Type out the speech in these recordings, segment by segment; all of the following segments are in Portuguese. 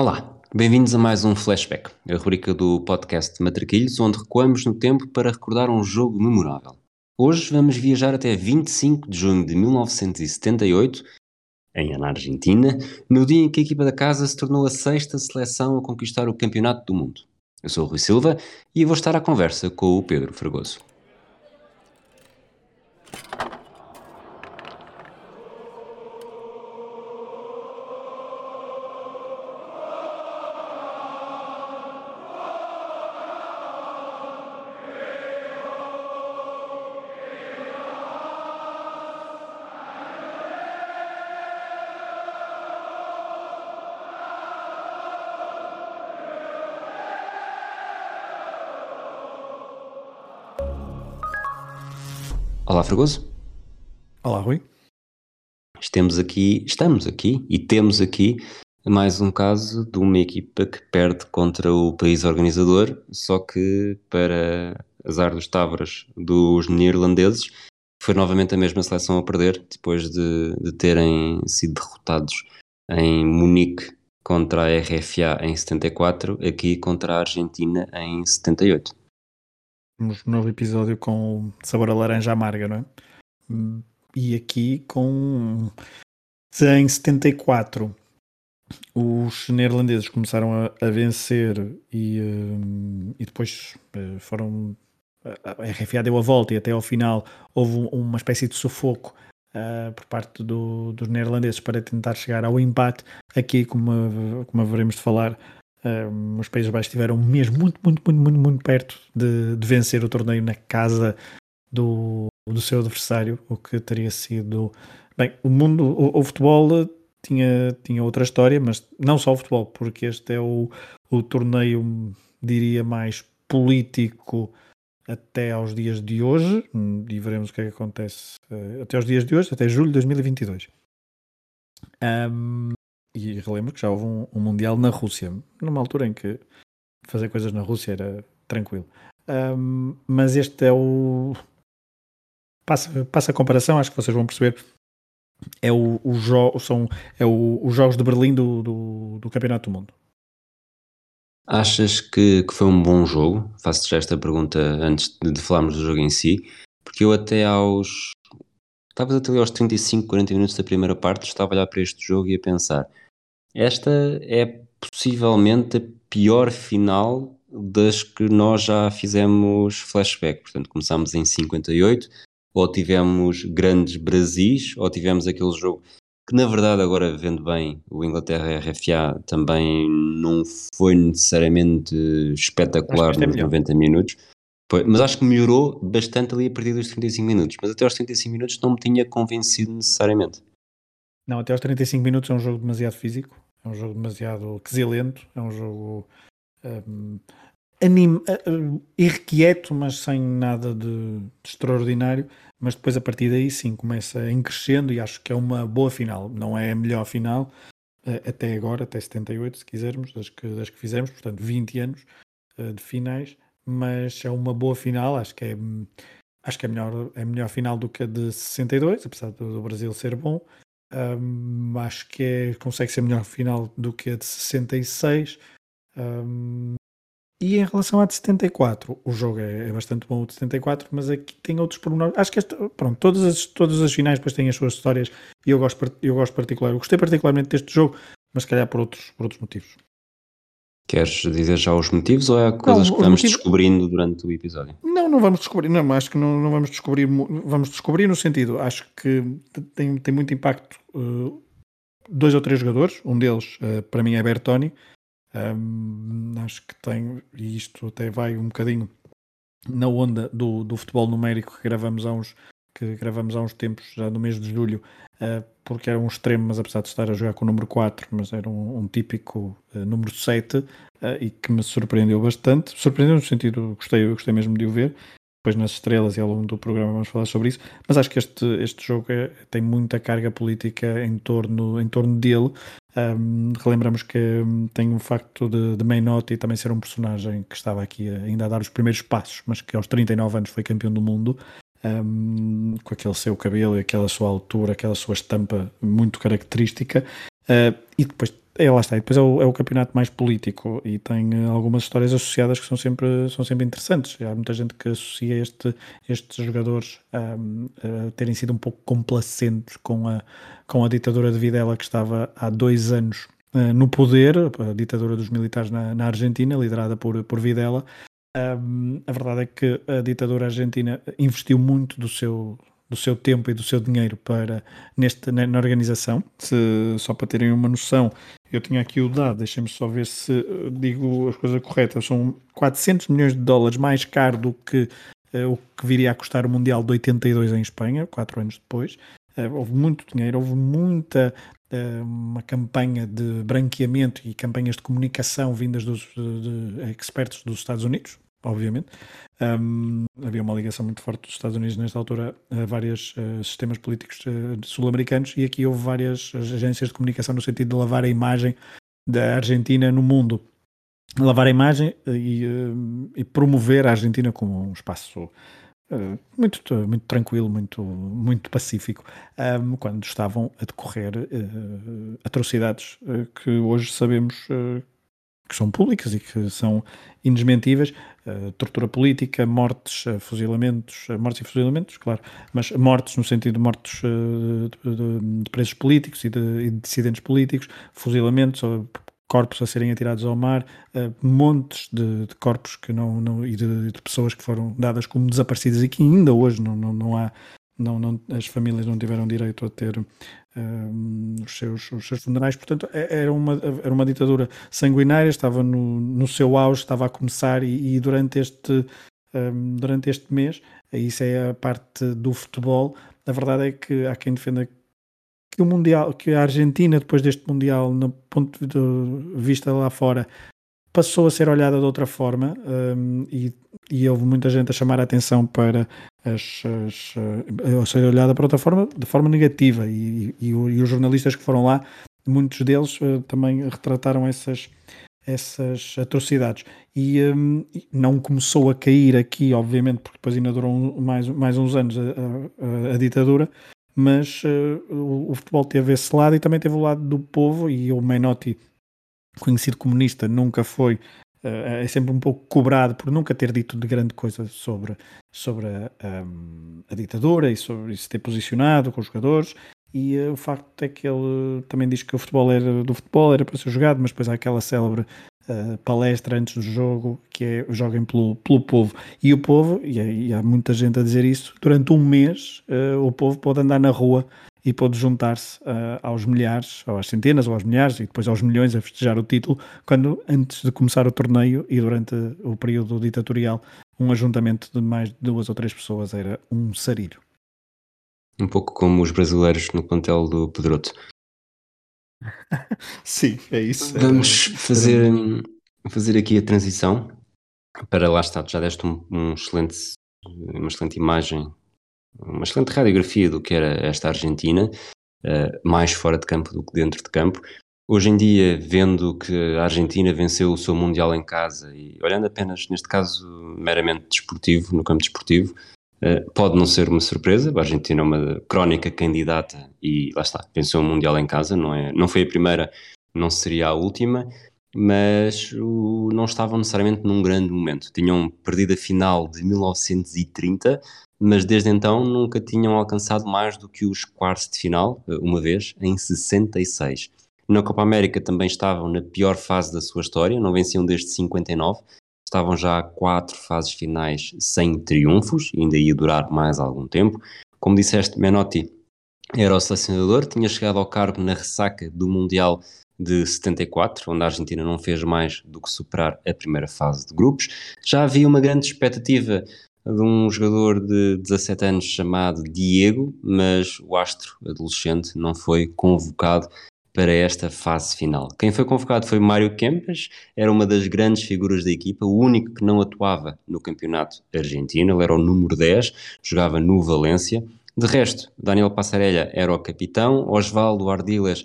Olá, bem-vindos a mais um Flashback, a rubrica do podcast Matraquilhos, onde recuamos no tempo para recordar um jogo memorável. Hoje vamos viajar até 25 de junho de 1978, em na Argentina, no dia em que a equipa da casa se tornou a sexta seleção a conquistar o Campeonato do Mundo. Eu sou o Rui Silva e vou estar à conversa com o Pedro Fragoso. Fragoso. Olá, Rui. Estamos aqui, estamos aqui e temos aqui mais um caso de uma equipa que perde contra o país organizador, só que para azar dos tavras dos neerlandeses, foi novamente a mesma seleção a perder, depois de, de terem sido derrotados em Munique contra a RFA em 74, aqui contra a Argentina em 78 um novo episódio com sabor a laranja amarga, não é? E aqui com em 74 os neerlandeses começaram a, a vencer e, um, e depois uh, foram a RFA deu a volta e até ao final houve uma espécie de sufoco uh, por parte do, dos neerlandeses para tentar chegar ao empate. Aqui, como, como veremos de falar, um, os Países Baixos estiveram mesmo muito, muito, muito, muito, muito perto de, de, vencer o torneio na casa do, do seu adversário, o que teria sido. Bem, o mundo, o, o futebol tinha, tinha outra história, mas não só o futebol, porque este é o, o torneio, diria, mais político até aos dias de hoje, e veremos o que é que acontece uh, até aos dias de hoje, até julho de 2022. Um, e relembro que já houve um, um, Mundial na Rússia, numa altura em que fazer coisas na Rússia era tranquilo. Um, mas este é o. Passa, passa a comparação, acho que vocês vão perceber. É, o, o jo... São, é o, os Jogos de Berlim do, do, do Campeonato do Mundo. Achas que, que foi um bom jogo? Faço-te já esta pergunta antes de, de falarmos do jogo em si, porque eu até aos Talvez até aos 35, 40 minutos da primeira parte estava a olhar para este jogo e a pensar esta é possivelmente a pior final das que nós já fizemos flashback. Portanto, começámos em 58, ou tivemos grandes Brasis, ou tivemos aquele jogo que, na verdade, agora vendo bem, o Inglaterra-RFA também não foi necessariamente espetacular é nos 90 minutos. Mas acho que melhorou bastante ali a partir dos 35 minutos. Mas até aos 35 minutos não me tinha convencido necessariamente. Não, até aos 35 minutos é um jogo demasiado físico, é um jogo demasiado quesilento, é um jogo um, uh, irrequieto, mas sem nada de, de, extraordinário. Mas depois a partir daí sim começa em crescendo e acho que é uma boa final. Não é a melhor final uh, até agora, até 78, se quisermos, das que, das que fizemos, portanto 20 anos uh, de finais, mas é uma boa final, acho que é. Acho que é melhor, é melhor final do que a de 62, apesar do Brasil ser bom. Um, acho que é, consegue ser melhor final do que a de 66. Um, e em relação à de 74, o jogo é, é, bastante bom o de 74, mas aqui tem outros pormenores. Acho que esta, pronto, todas as, todas as finais depois têm as suas histórias e eu gosto, eu gosto particular. Eu gostei particularmente deste jogo, mas se calhar por outros, por outros motivos. Queres dizer já os motivos ou é coisas não, que vamos motivos... descobrindo durante o episódio? Não, não vamos descobrir, não, acho que não, não vamos descobrir, vamos descobrir no sentido, acho que tem, tem muito impacto uh, dois ou três jogadores, um deles uh, para mim é Bertoni, um, acho que tem, e isto até vai um bocadinho na onda do, do futebol numérico que gravamos há uns, que gravamos há uns tempos, já no mês de julho, uh, porque era um extremo, mas apesar de estar a jogar com o número 4, mas era um, um típico uh, número 7 uh, e que me surpreendeu bastante. Surpreendeu no sentido, gostei, gostei mesmo de o ver. Depois nas estrelas e ao longo do programa vamos falar sobre isso. Mas acho que este, este jogo é, tem muita carga política em torno, em torno dele. Um, relembramos que um, tem o facto de, de Mainotti também ser um personagem que estava aqui ainda a dar os primeiros passos, mas que aos 39 anos foi campeão do mundo um, com aquele seu cabelo e aquela sua altura, aquela sua estampa muito característica. Uh, e depois é, lá está. E depois é o, é o, campeonato mais político e tem uh, algumas histórias associadas que são sempre, são sempre interessantes. Há muita gente que associa este, estes jogadores a terem sido um pouco complacentes com a, com a ditadura de Videla que estava há dois anos uh, no poder, a ditadura dos militares na, na Argentina, liderada por, por Videla. A verdade é que a ditadura argentina investiu muito do seu, do seu tempo e do seu dinheiro para neste, na, na organização. Se, só para terem uma noção, eu tinha aqui o dado, deixem-me só ver se uh, digo as coisas corretas. São 400 milhões de dólares mais caro do que uh, o que viria a custar o Mundial de 82 em Espanha, quatro anos depois. Uh, houve muito dinheiro, houve muita uma campanha de branqueamento e campanhas de comunicação vindas dos de, expertos dos Estados Unidos, obviamente. Um, havia uma ligação muito forte dos Estados Unidos nesta altura a vários uh, sistemas políticos uh, sul-americanos e aqui houve várias agências de comunicação no sentido de lavar a imagem da Argentina no mundo. Lavar a imagem e, uh, e promover a Argentina como um espaço muito, muito tranquilo, muito, muito pacífico, um, quando estavam a decorrer uh, atrocidades uh, que hoje sabemos uh, que são públicas e que são indesmentíveis, tortura política, mortes, fuzilamentos, mortes e fuzilamentos, claro, mas mortes no sentido de mortes de, de, de presos políticos e de, e de dissidentes políticos, fuzilamentos, corpos a serem atirados ao mar, uh, montes de, de, corpos que não, não e de, de, pessoas que foram dadas como desaparecidas e que ainda hoje não, não, não há, não, não, as famílias não tiveram direito a ter uh, os, seus, os seus funerais. Portanto, é, era uma, era uma ditadura sanguinária, estava no, no seu auge, estava a começar e, e durante este. Um, durante este mês, isso é a parte do futebol. A verdade é que há quem defenda que o Mundial, que a Argentina, depois deste Mundial, no ponto de vista lá fora, passou a ser olhada de outra forma um, e, e, houve muita gente a chamar a atenção para as, as uh, ser olhada para outra forma, de forma negativa. E, e, e, os jornalistas que foram lá, muitos deles uh, também retrataram essas essas atrocidades. E um, não começou a cair aqui obviamente porque depois ainda durou mais, mais uns anos a, a, a ditadura mas uh, o, o, futebol teve esse lado e também teve o lado do povo e o Menotti, conhecido comunista, nunca foi uh, é sempre um pouco cobrado por nunca ter dito de grande coisa sobre, sobre a, um, a ditadura e sobre se ter posicionado com os jogadores. E uh, o facto é que ele também diz que o futebol era do futebol, era para ser jogado, mas depois há aquela célebre uh, palestra antes do jogo que é joguem pelo, pelo povo. E o povo, e, e há muita gente a dizer isso, durante um mês uh, o povo pode andar na rua e pode juntar-se uh, aos milhares, ou às centenas, ou aos milhares, e depois aos milhões a festejar o título, quando antes de começar o torneio e durante o período ditatorial, um ajuntamento de mais de duas ou três pessoas era um sarilho. Um pouco como os brasileiros no plantel do Pedroto. Sim, é isso. Vamos fazer, fazer aqui a transição para lá está, já deste um, um excelente, uma excelente imagem, uma excelente radiografia do que era esta Argentina, uh, mais fora de campo do que dentro de campo. Hoje em dia, vendo que a Argentina venceu o seu Mundial em casa e olhando apenas, neste caso, meramente desportivo, no campo desportivo, pode não ser uma surpresa, a Argentina é uma crónica candidata e lá está, venceu o Mundial em casa, não, é, não foi a primeira, não seria a última, mas o, não estavam necessariamente num grande momento. Tinham perdido a final de 1930, mas desde então nunca tinham alcançado mais do que os quartos de final, eh, uma vez, em 66. Na Copa América também estavam na pior fase da sua história, não venciam desde 59, estavam já quatro fases finais sem triunfos, ainda ia durar mais algum tempo. Como disseste, Menotti era o selecionador, tinha chegado ao cargo na ressaca do Mundial de 74, onde a Argentina não fez mais do que superar a primeira fase de grupos. Já havia uma grande expectativa de um jogador de 17 anos chamado Diego, mas o astro adolescente não foi convocado para esta fase final. Quem foi convocado foi Mário Kempes, era uma das grandes figuras da equipa, o único que não atuava no campeonato argentino, ele era o número 10, jogava no Valência. De resto, Daniel Passarella era o capitão, Osvaldo Ardiles,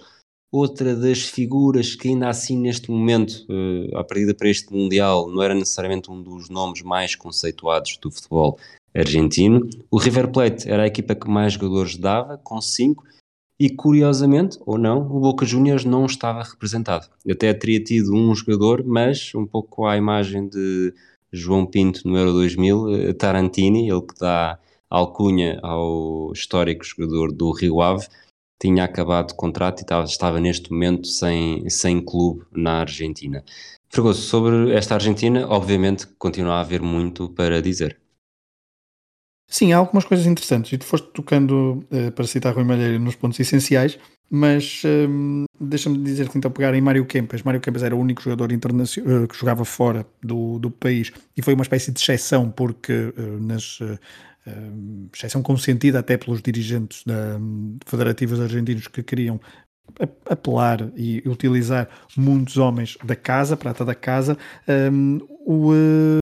outra das figuras que ainda assim neste momento, uh, à partida para este Mundial, não era necessariamente um dos nomes mais conceituados do futebol argentino. O River Plate era a equipa que mais jogadores dava, com 5, e curiosamente, ou não, o Boca Juniors não estava representado. Até teria tido um jogador, mas um pouco à imagem de João Pinto no Euro 2000, eh, Tarantini, ele que dá alcunha ao histórico jogador do Rio Ave, tinha acabado o contrato e estava, estava neste momento sem, sem clube na Argentina. Fregoso, sobre esta Argentina, obviamente continua a haver muito para dizer. Sim, há algumas coisas interessantes e tu foste tocando, uh, para citar Rui Malheiro, nos pontos essenciais, mas um, deixa-me dizer-te então pegar em Mário Kempes. Mário Kempes era o único jogador internacional uh, que jogava fora do, do país e foi uma espécie de exceção porque uh, nas exceção consentida até pelos dirigentes da, federativos argentinos que queriam apelar e utilizar muitos homens da casa, prata da casa, um, o,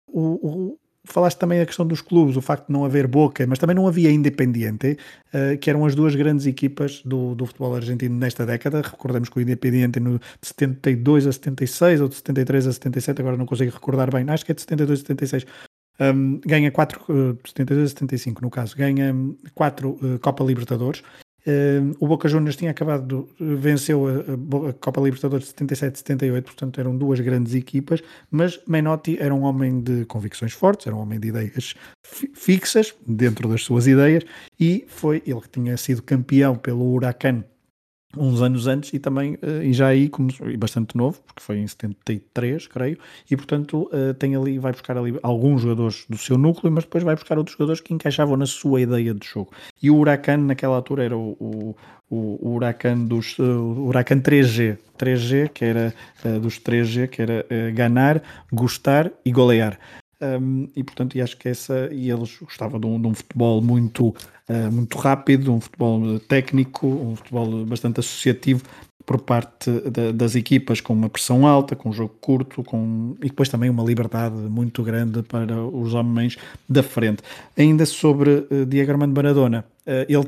o, falaste também a questão dos clubes, o facto de não haver Boca, mas também não havia Independiente, uh, que eram as duas grandes equipas do, do futebol argentino nesta década. Recordamos que o Independiente no, de 72 a 76 ou de 73 a 77, agora não consigo recordar bem, acho que é de 72 a 76. Um, ganha 4, uh, 72 a 75 no caso, ganha 4 uh, Copa Libertadores Uh, o Boca Juniors tinha acabado, venceu a, a, Copa Libertadores de 77 78, portanto eram duas grandes equipas, mas Menotti era um homem de convicções fortes, era um homem de ideias fixas dentro das suas ideias e foi ele que tinha sido campeão pelo Huracan uns anos antes e também, uh, e já aí, como, e bastante novo, porque foi em 73, creio, e portanto uh, tem ali, vai buscar ali alguns jogadores do seu núcleo, mas depois vai buscar outros jogadores que encaixavam na sua ideia de jogo. E o Huracan naquela altura era o, o, o, Huracan dos, uh, o Huracan 3G, 3G, que era dos 3G, que era ganhar, gostar e golear. Um, e portanto, e acho que essa, e eles gostavam de um, de um futebol muito, uh, muito rápido, um futebol técnico, um futebol bastante associativo por parte da, das equipas, com uma pressão alta, com um jogo curto, com, e depois também uma liberdade muito grande para os homens da frente. Ainda sobre uh, Diego Armando Maradona, uh, ele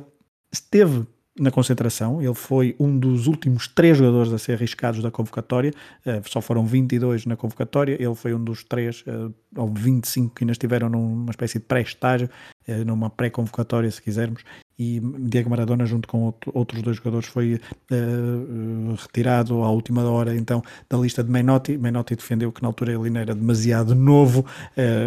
esteve na concentração. Ele foi um dos últimos três jogadores a ser arriscados da convocatória. Uh, só foram 22 na convocatória. Ele foi um dos três, uh, ou 25 que ainda estiveram numa espécie de pré-estágio, uh, numa pré-convocatória, se quisermos. E Diego Maradona, junto com outro, outros dois jogadores, foi retirado à última hora então da lista de Menotti. Menotti defendeu que na altura ele era demasiado novo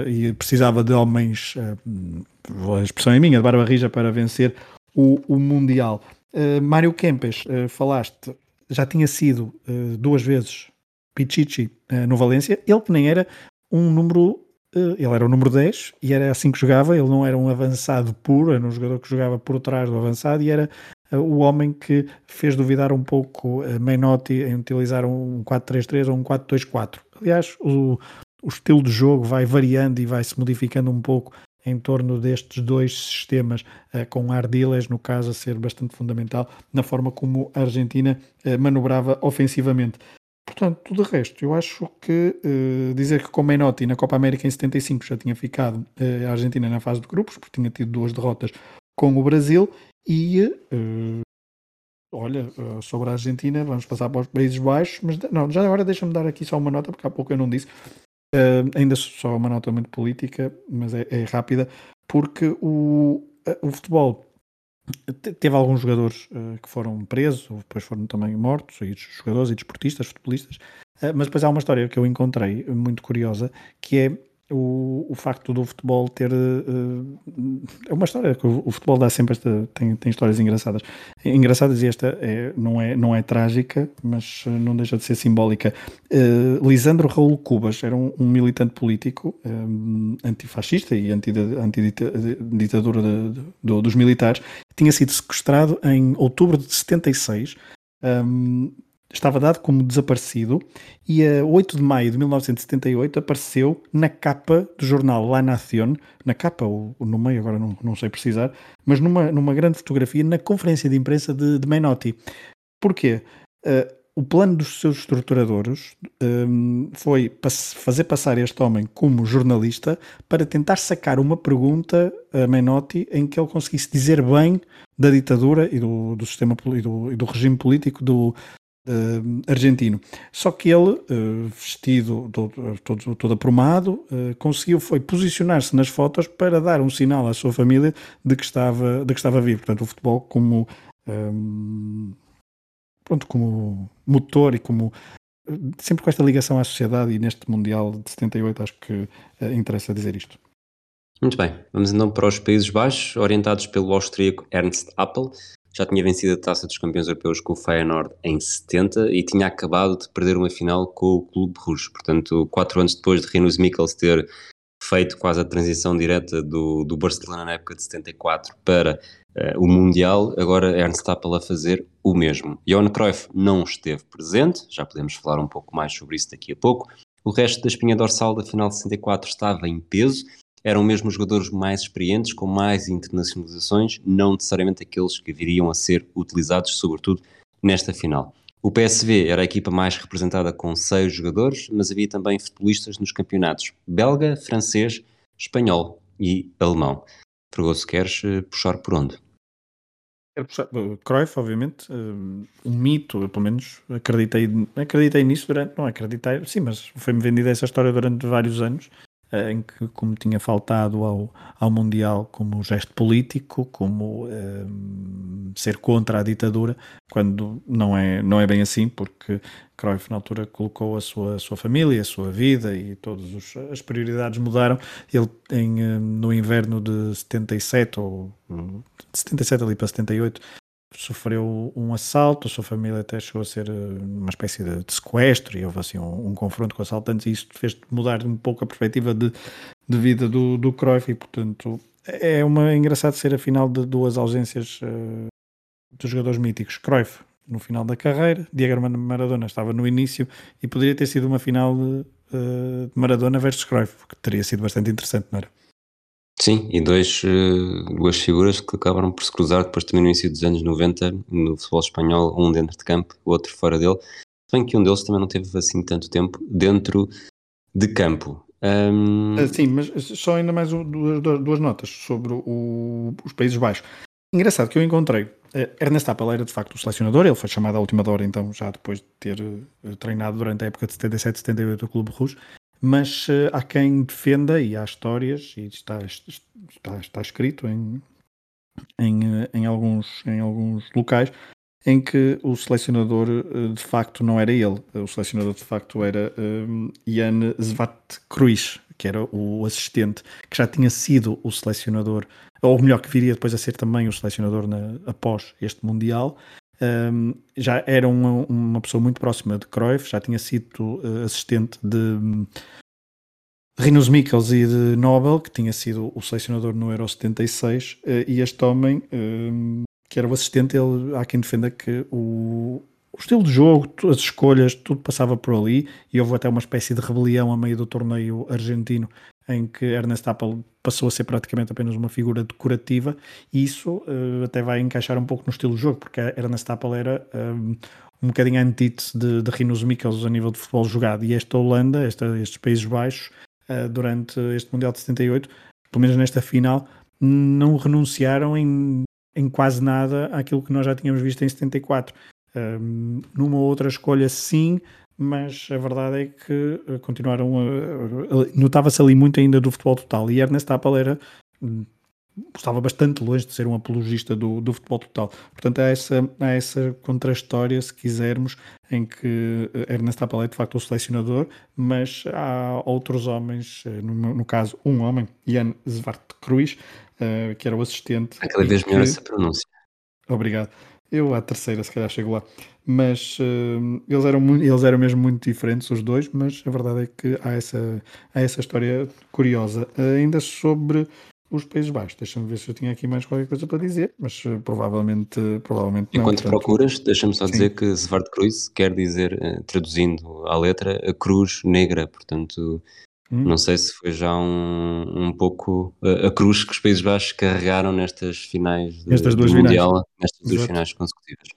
e precisava de homens, a expressão é minha, de barba rija para vencer o, o Mundial. Uh, Mário Kempes, uh, falaste, já tinha sido uh, duas vezes Pichichi no Valência, ele que nem era um número, ele era o número 10 e era assim que jogava, ele não era um avançado puro, era um jogador que jogava por trás do avançado e era o homem que fez duvidar um pouco a Menotti em utilizar um 4-3-3 ou um 4-2-4. Aliás, o, o estilo de jogo vai variando e vai se modificando um pouco em torno destes dois sistemas, uh, com Ardiles, no caso, a ser bastante fundamental na forma como a Argentina uh, manobrava ofensivamente. Portanto, o resto, eu acho que uh, dizer que com Menotti na Copa América em 75 já tinha ficado a Argentina na fase de grupos, porque tinha tido duas derrotas com o Brasil, e olha, sobre a Argentina, vamos passar para os Países Baixos, mas não, já agora deixa-me dar aqui só uma nota, porque há pouco eu não disse. Uh, ainda só uma nota muito política, mas é, é rápida, porque o, o futebol teve alguns jogadores uh, que foram presos, ou depois foram também mortos, e jogadores e desportistas, futebolistas, uh, mas depois há uma história que eu encontrei muito curiosa, que é o, o facto do futebol ter. Uh, é uma história que o, o, futebol dá sempre esta. Tem, tem histórias engraçadas. Engraçadas e esta é, não, é, não é trágica, mas eh, não deixa de ser simbólica. Uh, Lisandro Raul Cubas era um, um militante político antifascista e antiditadura anti do, dos militares. Tinha sido sequestrado em outubro de 76. Um, estava dado como desaparecido e a 8 de maio de 1978 apareceu na capa do jornal La Nación, na capa ou no meio, agora não, não sei precisar, mas numa, numa grande fotografia na conferência de imprensa de, de Menotti. Porquê? Uh, o plano dos seus estruturadores um, foi fazer passar este homem como jornalista para tentar sacar uma pergunta a Menotti em que ele conseguisse dizer bem da ditadura e do, do sistema e do, e do regime político do, uh, argentino. Só que ele, uh, vestido todo, todo, todo aprumado, uh, conseguiu foi posicionar-se nas fotos para dar um sinal à sua família de que estava, de que estava vivo. Portanto, o futebol como um, pronto, como motor e como sempre com esta ligação à sociedade e neste Mundial de 78 acho que interessa dizer isto. Muito bem, vamos então para os Países Baixos, orientados pelo austríaco Ernst Appel. Já tinha vencido a Taça dos Campeões Europeus com o Feyenoord em 70 e tinha acabado de perder uma final com o Clube Rouge. Portanto, quatro anos depois de Rinus Mikkels ter feito quase a transição direta do, do Barcelona na época de 74 para uh, o Mundial, agora Ernst Appel a fazer o mesmo. Johan Cruyff não esteve presente, já podemos falar um pouco mais sobre isso daqui a pouco. O resto da espinha dorsal da final de 64 estava em peso eram mesmo os jogadores mais experientes, com mais internacionalizações, não necessariamente aqueles que viriam a ser utilizados, sobretudo nesta final. O PSV era a equipa mais representada com seis jogadores, mas havia também futebolistas nos campeonatos belga, francês, espanhol e alemão. Se queres eh, puxar por onde? Quero puxar, Cruyff, obviamente, eh, um mito, eu pelo menos acreditei, acreditei nisso durante, não acreditei, sim, mas foi-me vendida essa história durante vários anos em que, como tinha faltado ao, ao Mundial como gesto político, como um, eh, ser contra a ditadura, quando não é, não é bem assim, porque Cruyff na altura colocou a sua, a sua família, a sua vida e todas as prioridades mudaram. Ele em, eh, no inverno de 77 ou de 77 ali para 78 sofreu um assalto, a sua família até chegou a ser eh, uma espécie de, de sequestro e houve assim um, um, confronto com assaltantes e isso fez mudar um pouco a perspectiva de, de vida do, do Cruyff e portanto é uma engraçado ser a final de duas ausências uh, dos jogadores míticos. Cruyff no final da carreira, Diego Maradona estava no início e poderia ter sido uma final de, uh, de Maradona versus Cruyff, que teria sido bastante interessante, não era? Sim, e dois, eh, duas figuras que acabaram por se cruzar depois também no início dos anos 90 no futebol espanhol, um dentro de campo, o outro fora dele. Se bem que um deles também não teve assim tanto tempo dentro de campo. Um... Ah, sim, mas só ainda mais duas, duas notas sobre o, os Países Baixos. Engraçado que eu encontrei. Uh, Ernest Appel era de facto o selecionador, ele foi chamado à última hora, então, já depois de ter uh, treinado durante a época de 77 78 o Clube Rouge mas uh, há quem defenda, e há histórias, e está, está, está escrito em, em, eh, em, alguns, em alguns locais, em que o selecionador uh, de facto não era ele. O selecionador de facto era um, Jan Zvat-Cruz, que era o assistente, que já tinha sido o selecionador, ou melhor, que viria depois a ser também o selecionador na, após este Mundial, um, já era uma, uma, pessoa muito próxima de Cruyff, já tinha sido uh, assistente de Rinus Mikkels e de Nobel, que tinha sido o selecionador no Euro 76, uh, e este homem, um, que era o assistente, ele, há quem defenda que o, o estilo de jogo, as escolhas, tudo passava por ali, e houve até uma espécie de rebelião a meio do torneio argentino em que Ernest Appel passou a ser praticamente apenas uma figura decorativa, e isso uh, até vai encaixar um pouco no estilo de jogo, porque Ernest Appel era um, um bocadinho antítese de, de Rinus Mikkels a nível de futebol jogado, e esta Holanda, esta, estes Países Baixos, uh, durante este Mundial de 78, pelo menos nesta final, não renunciaram em, em quase nada àquilo que nós já tínhamos visto em 74. Um, numa outra escolha, sim, mas a verdade é que eh, continuaram a. Notava-se ali muito ainda do futebol total. E Ernest Appel era. Hum, estava bastante longe de ser um apologista do, do futebol total. Portanto, há essa, há essa contra-história, se quisermos, em que eh, Ernest Appel é de facto o selecionador, mas há outros homens, eh, no, no caso, um homem, Jan Zwart Cruz, uh, que era o assistente. Cada vez melhor essa pronúncia. Obrigado. Eu à terceira, se calhar, chego lá mas uh, eles, eram, eles eram mesmo muito diferentes, os dois, mas a verdade é que há essa, há essa história curiosa. Uh, ainda sobre os Países Baixos, deixa-me ver se eu tinha aqui mais qualquer coisa para dizer, mas uh, provavelmente, provavelmente não. Enquanto portanto, procuras, deixa-me só sim. dizer que Svart Cruz quer dizer, traduzindo à letra, a cruz negra, portanto... Hum. Não sei se foi já um, um pouco a, a cruz que os Países Baixos carregaram nestas finais de, Estas duas do Mundial, finais. nestas duas finais consecutivas.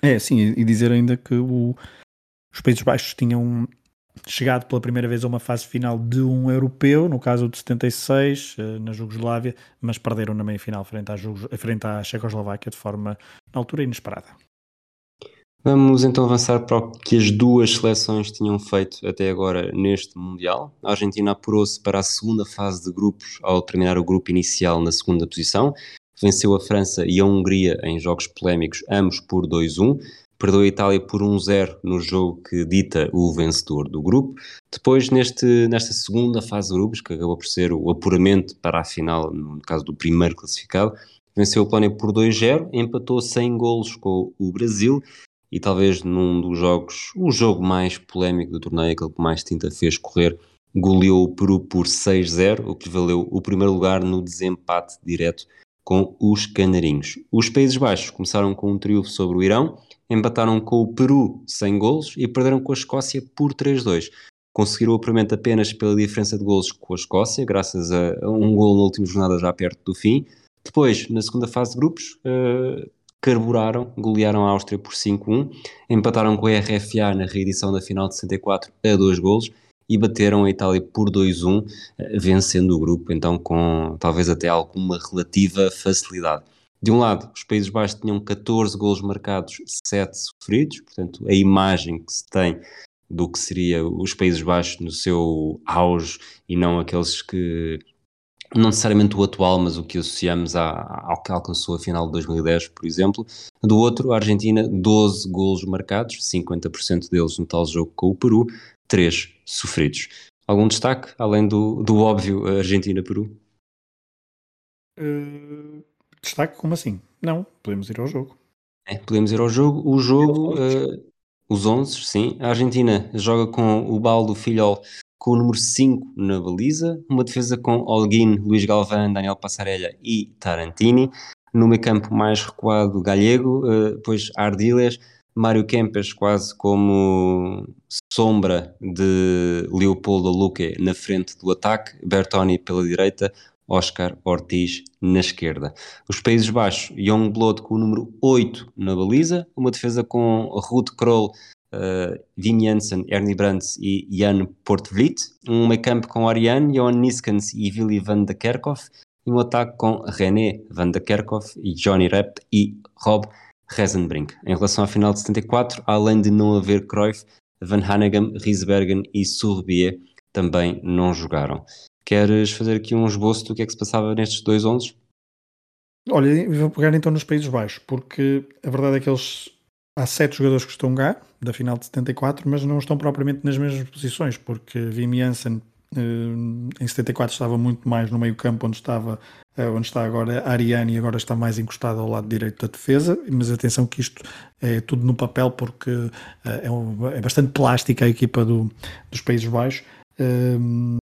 É, sim, e dizer ainda que o, os Países Baixos tinham chegado pela primeira vez a uma fase final de um europeu, no caso de 76, eh, na Jugoslávia, mas perderam na meia-final frente à, frente à Checoslováquia de forma, na altura, inesperada. Vamos então avançar para o que as duas seleções tinham feito até agora neste Mundial. A Argentina apurou-se para a segunda fase de grupos ao terminar o grupo inicial na segunda posição venceu a França e a Hungria em jogos polémicos, ambos por 2-1. Perdeu a Itália por 1-0 no jogo que dita o vencedor do grupo. Depois, neste, nesta segunda fase de grupos, que acabou por ser o apuramento para a final, no caso do primeiro classificado, venceu a Polónia por 2-0, empatou 100 golos com o Brasil e talvez num dos jogos, o jogo mais polémico do torneio, aquele que mais tinta fez correr, goleou o Peru por 6-0, o que valeu o primeiro lugar no desempate direto com os Canarinhos. Os Países Baixos começaram com um triunfo sobre o Irão, empataram com o Peru sem golos e perderam com a Escócia por 3-2. Conseguiram o apuramento apenas pela diferença de golos com a Escócia, graças a um gol na última jornada já perto do fim. Depois, na segunda fase de grupos, uh, carburaram, golearam a Áustria por 5-1, empataram com a RFA na reedição da final de 64 a 2 golos e bateram a Itália por 2-1, eh, vencendo o grupo, então com talvez até alguma relativa facilidade. De um lado, os Países Baixos tinham 14 golos marcados, 7 sofridos, portanto, a imagem que se tem do que seria os Países Baixos no seu auge e não aqueles que não necessariamente o atual, mas o que associamos ao que alcançou a final de 2010, por exemplo. Do outro, a Argentina, 12 golos marcados, 50% deles no tal jogo com o Peru, 3 sofridos. Algum destaque, além do, do óbvio Argentina-Peru? Uh, destaque, como assim? Não, podemos ir ao jogo. É, podemos ir ao jogo. O jogo, uh, os 11, sim. A Argentina joga com o Baldo Filhol com o número 5 na baliza, uma defesa com Holguín, Luís Galvão, Daniel Passarella e Tarantini, no meio campo mais recuado Galego, uh, depois Ardiles, Mário Kempes quase como sombra de Leopoldo Luque na frente do ataque, Bertoni pela direita, Oscar Ortiz na esquerda. Os Países Baixos, Youngblood com o número 8 na baliza, uma defesa com Ruud Kroll, uh, Wim Janssen, Ernie Brands e Jan Portvliet, um meio campo com Ariane, Johan Niskens e Willy van de Kerkhoff, e um ataque com René van de Kerkhoff Johnny Rapp e Rob Rezenbrink. Em relação à final de 74, além de não haver Cruyff, Van Hanegem, Riesbergen e Surbier também não jogaram. Queres fazer aqui um esboço do que é que se passava nestes dois 11? Olha, vou pegar então nos Países Baixos, porque a verdade é que eles há sete jogadores que estão cá, da final de 74, mas não estão propriamente nas mesmas posições, porque Wim Janssen eh, em 74 estava muito mais no meio campo onde estava eh, onde está agora a Ariane e agora está mais encostado ao lado direito da defesa, mas atenção que isto é tudo no papel porque eh, é, um, é bastante plástica a equipa do, dos Países Baixos. Um,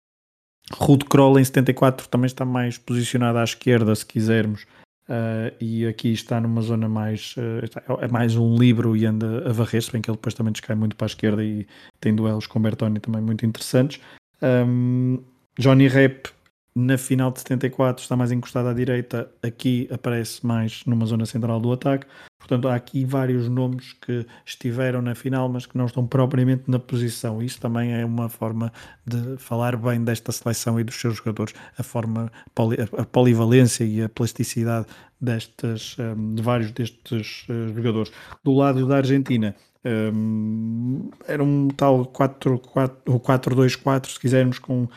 Rude Kroll em 74 também está mais posicionado à esquerda, se quisermos, Uh, e aqui está numa zona mais uh, é mais um livro e anda a varrer-se, bem que ele depois também descai muito para a esquerda e tem duelos com Bertoni também muito interessantes. Um, Johnny Rep na final de 74 está mais encostado à direita, aqui aparece mais numa zona central do ataque. Portanto, há aqui vários nomes que estiveram na final, mas que não estão propriamente na posição. Isso também é uma forma de falar bem desta seleção e dos seus jogadores, a forma, a polivalência e a plasticidade destes, hum, de vários destes eh, jogadores. Do lado da Argentina, um, era um tal 4-2-4, se quisermos, com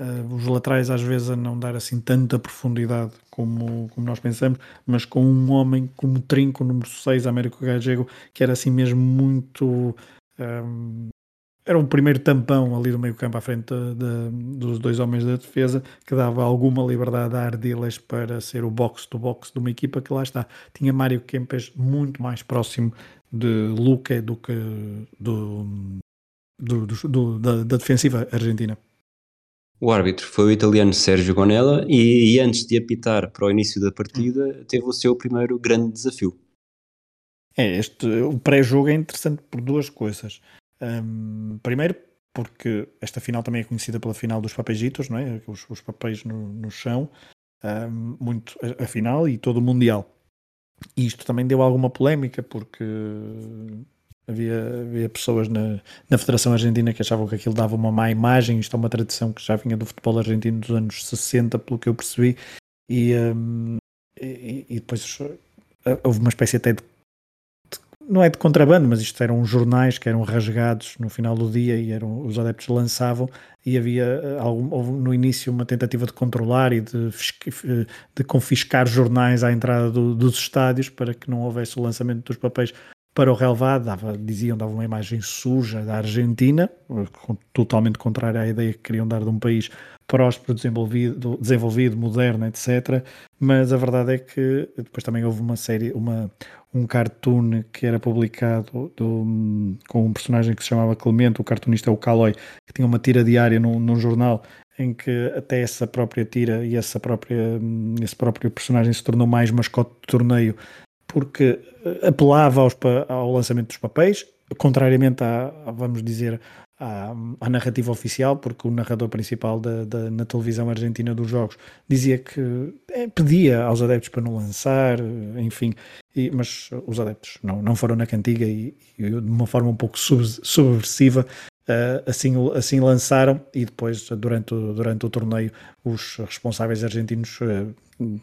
uh, os laterais às vezes a não dar assim tanta profundidade como, como nós pensamos, mas com um homem como Trinco, número 6, Américo Gallego, que era assim mesmo muito. Um, era um primeiro tampão ali do meio campo à frente de, de, dos dois homens da defesa que dava alguma liberdade a Ardiles para ser o box-to-box de uma equipa que lá está. Tinha Mário Kempes muito mais próximo de Luque do que do, do, do da, da defensiva argentina. O árbitro foi o italiano Sérgio Gonella e, e, antes de apitar para o início da partida teve o seu primeiro grande desafio. É, este, o pré-jogo é interessante por duas coisas. Um, primeiro, porque esta final também é conhecida pela final dos papeijitos, não é? Os, os papéis no, no chão, um, muito a, a, final e todo o Mundial. E isto também deu alguma polémica, porque Havia, havia pessoas na, na Federação Argentina que achavam que aquilo dava uma má imagem. Isto é uma tradição que já vinha do futebol argentino dos anos 60, pelo que eu percebi. E, um, e, e, depois uh, houve uma espécie até de, não é de contrabando, mas isto eram jornais que eram rasgados no final do dia e eram, os adeptos lançavam e havia eh, algum, no início uma tentativa de controlar e de, de confiscar jornais à entrada do, dos estádios para que não houvesse o lançamento dos papéis para o relevado, dava, diziam, dava uma imagem suja da Argentina, totalmente contrária à ideia que queriam dar de um país próspero, desenvolvido, desenvolvido moderno, etc. Mas a verdade é que depois também houve uma série, uma, um cartoon que era publicado do, com um personagem que se chamava Clemente, o cartunista é o Caloi, que tinha uma tira diária num, num jornal em que até essa própria tira e essa própria, esse próprio personagem se tornou mais mascote de torneio porque eh, apelava aos, ao lançamento dos papéis, contrariamente à, vamos dizer, à, à, narrativa oficial, porque o narrador principal da, da, na televisão argentina dos jogos dizia que é, pedia aos adeptos para não lançar, eh, enfim, e, mas os adeptos não, não foram na cantiga e, e de uma forma um pouco sub, subversiva uh, assim, assim lançaram e depois durante o, durante o torneio os responsáveis argentinos uh,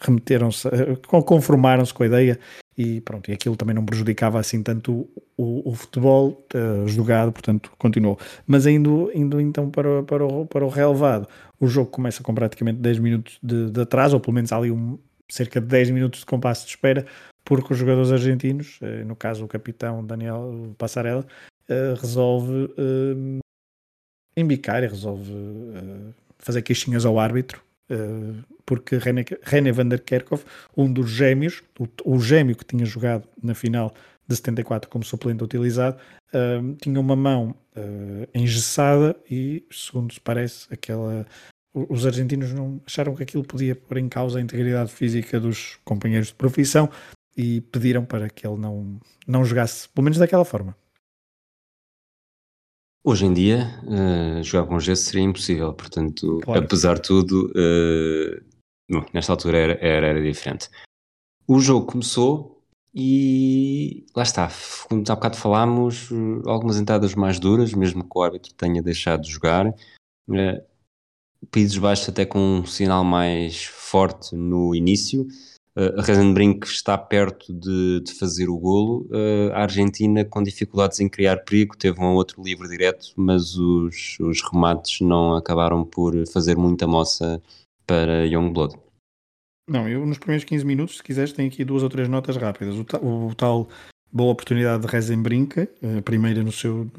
remeteram-se, eh, conformaram-se com a ideia e pronto, e aquilo também não prejudicava assim tanto o, o, o futebol uh, jogado, portanto continuou. Mas indo, indo então para, para, o, para o relevado, o jogo começa com praticamente 10 minutos de, de atraso, ou pelo menos ali um, cerca de 10 minutos de compasso de espera, porque os jogadores argentinos, uh, no caso o capitão Daniel Passarella, uh, resolve embicar e resolve fazer queixinhas ao árbitro porque René, René van der Kerkhoff, um dos gêmeos, o, o, gêmeo que tinha jogado na final de 74 como suplente utilizado, uh, tinha uma mão uh, engessada e, segundo se parece, aquela, os argentinos não acharam que aquilo podia pôr em causa a integridade física dos companheiros de profissão e pediram para que ele não, não jogasse, pelo menos daquela forma. Hoje em dia, uh, jogar com gesso seria impossível, portanto, claro. apesar de tudo, uh, bom, nesta altura era, era, era, diferente. O jogo começou e lá está, como há bocado falámos, algumas entradas mais duras, mesmo que o árbitro tenha deixado de jogar. Uh, Países Baixos até com um sinal mais forte no início, Uh, a Reisenbrink está perto de, de fazer o golo. Uh, a Argentina, com dificuldades em criar perigo, teve um outro livre direto, mas os, os remates não acabaram por fazer muita moça para Youngblood. Não, eu nos primeiros 15 minutos, se quiseres, tenho aqui duas ou três notas rápidas. O, o tal boa oportunidade de Rezenbrink, a eh, primeira no seu,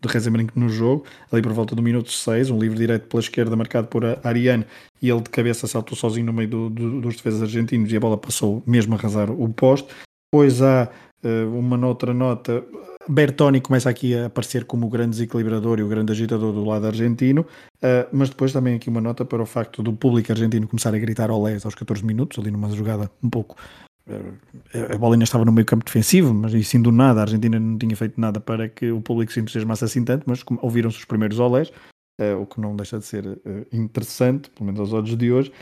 de Rezenbrink no jogo, ali por volta do minuto 6, um livre direto pela esquerda marcado por Ariane e ele de cabeça saltou sozinho no meio do, do, dos defesas argentinos e a bola passou mesmo a arrasar o poste. Depois há uh, uma outra nota, Bertoni começa aqui a aparecer como o grande desequilibrador e o grande agitador do lado argentino, uh, mas depois também aqui uma nota para o facto do público argentino começar a gritar olés aos 14 minutos, ali numa jogada um pouco a bola ainda estava no meio campo defensivo, mas assim do nada a Argentina não tinha feito nada para que o público se entusiasmasse assim tanto, mas ouviram-se os primeiros olés, uh, o que não deixa de ser uh, interessante, pelo menos aos olhos de hoje.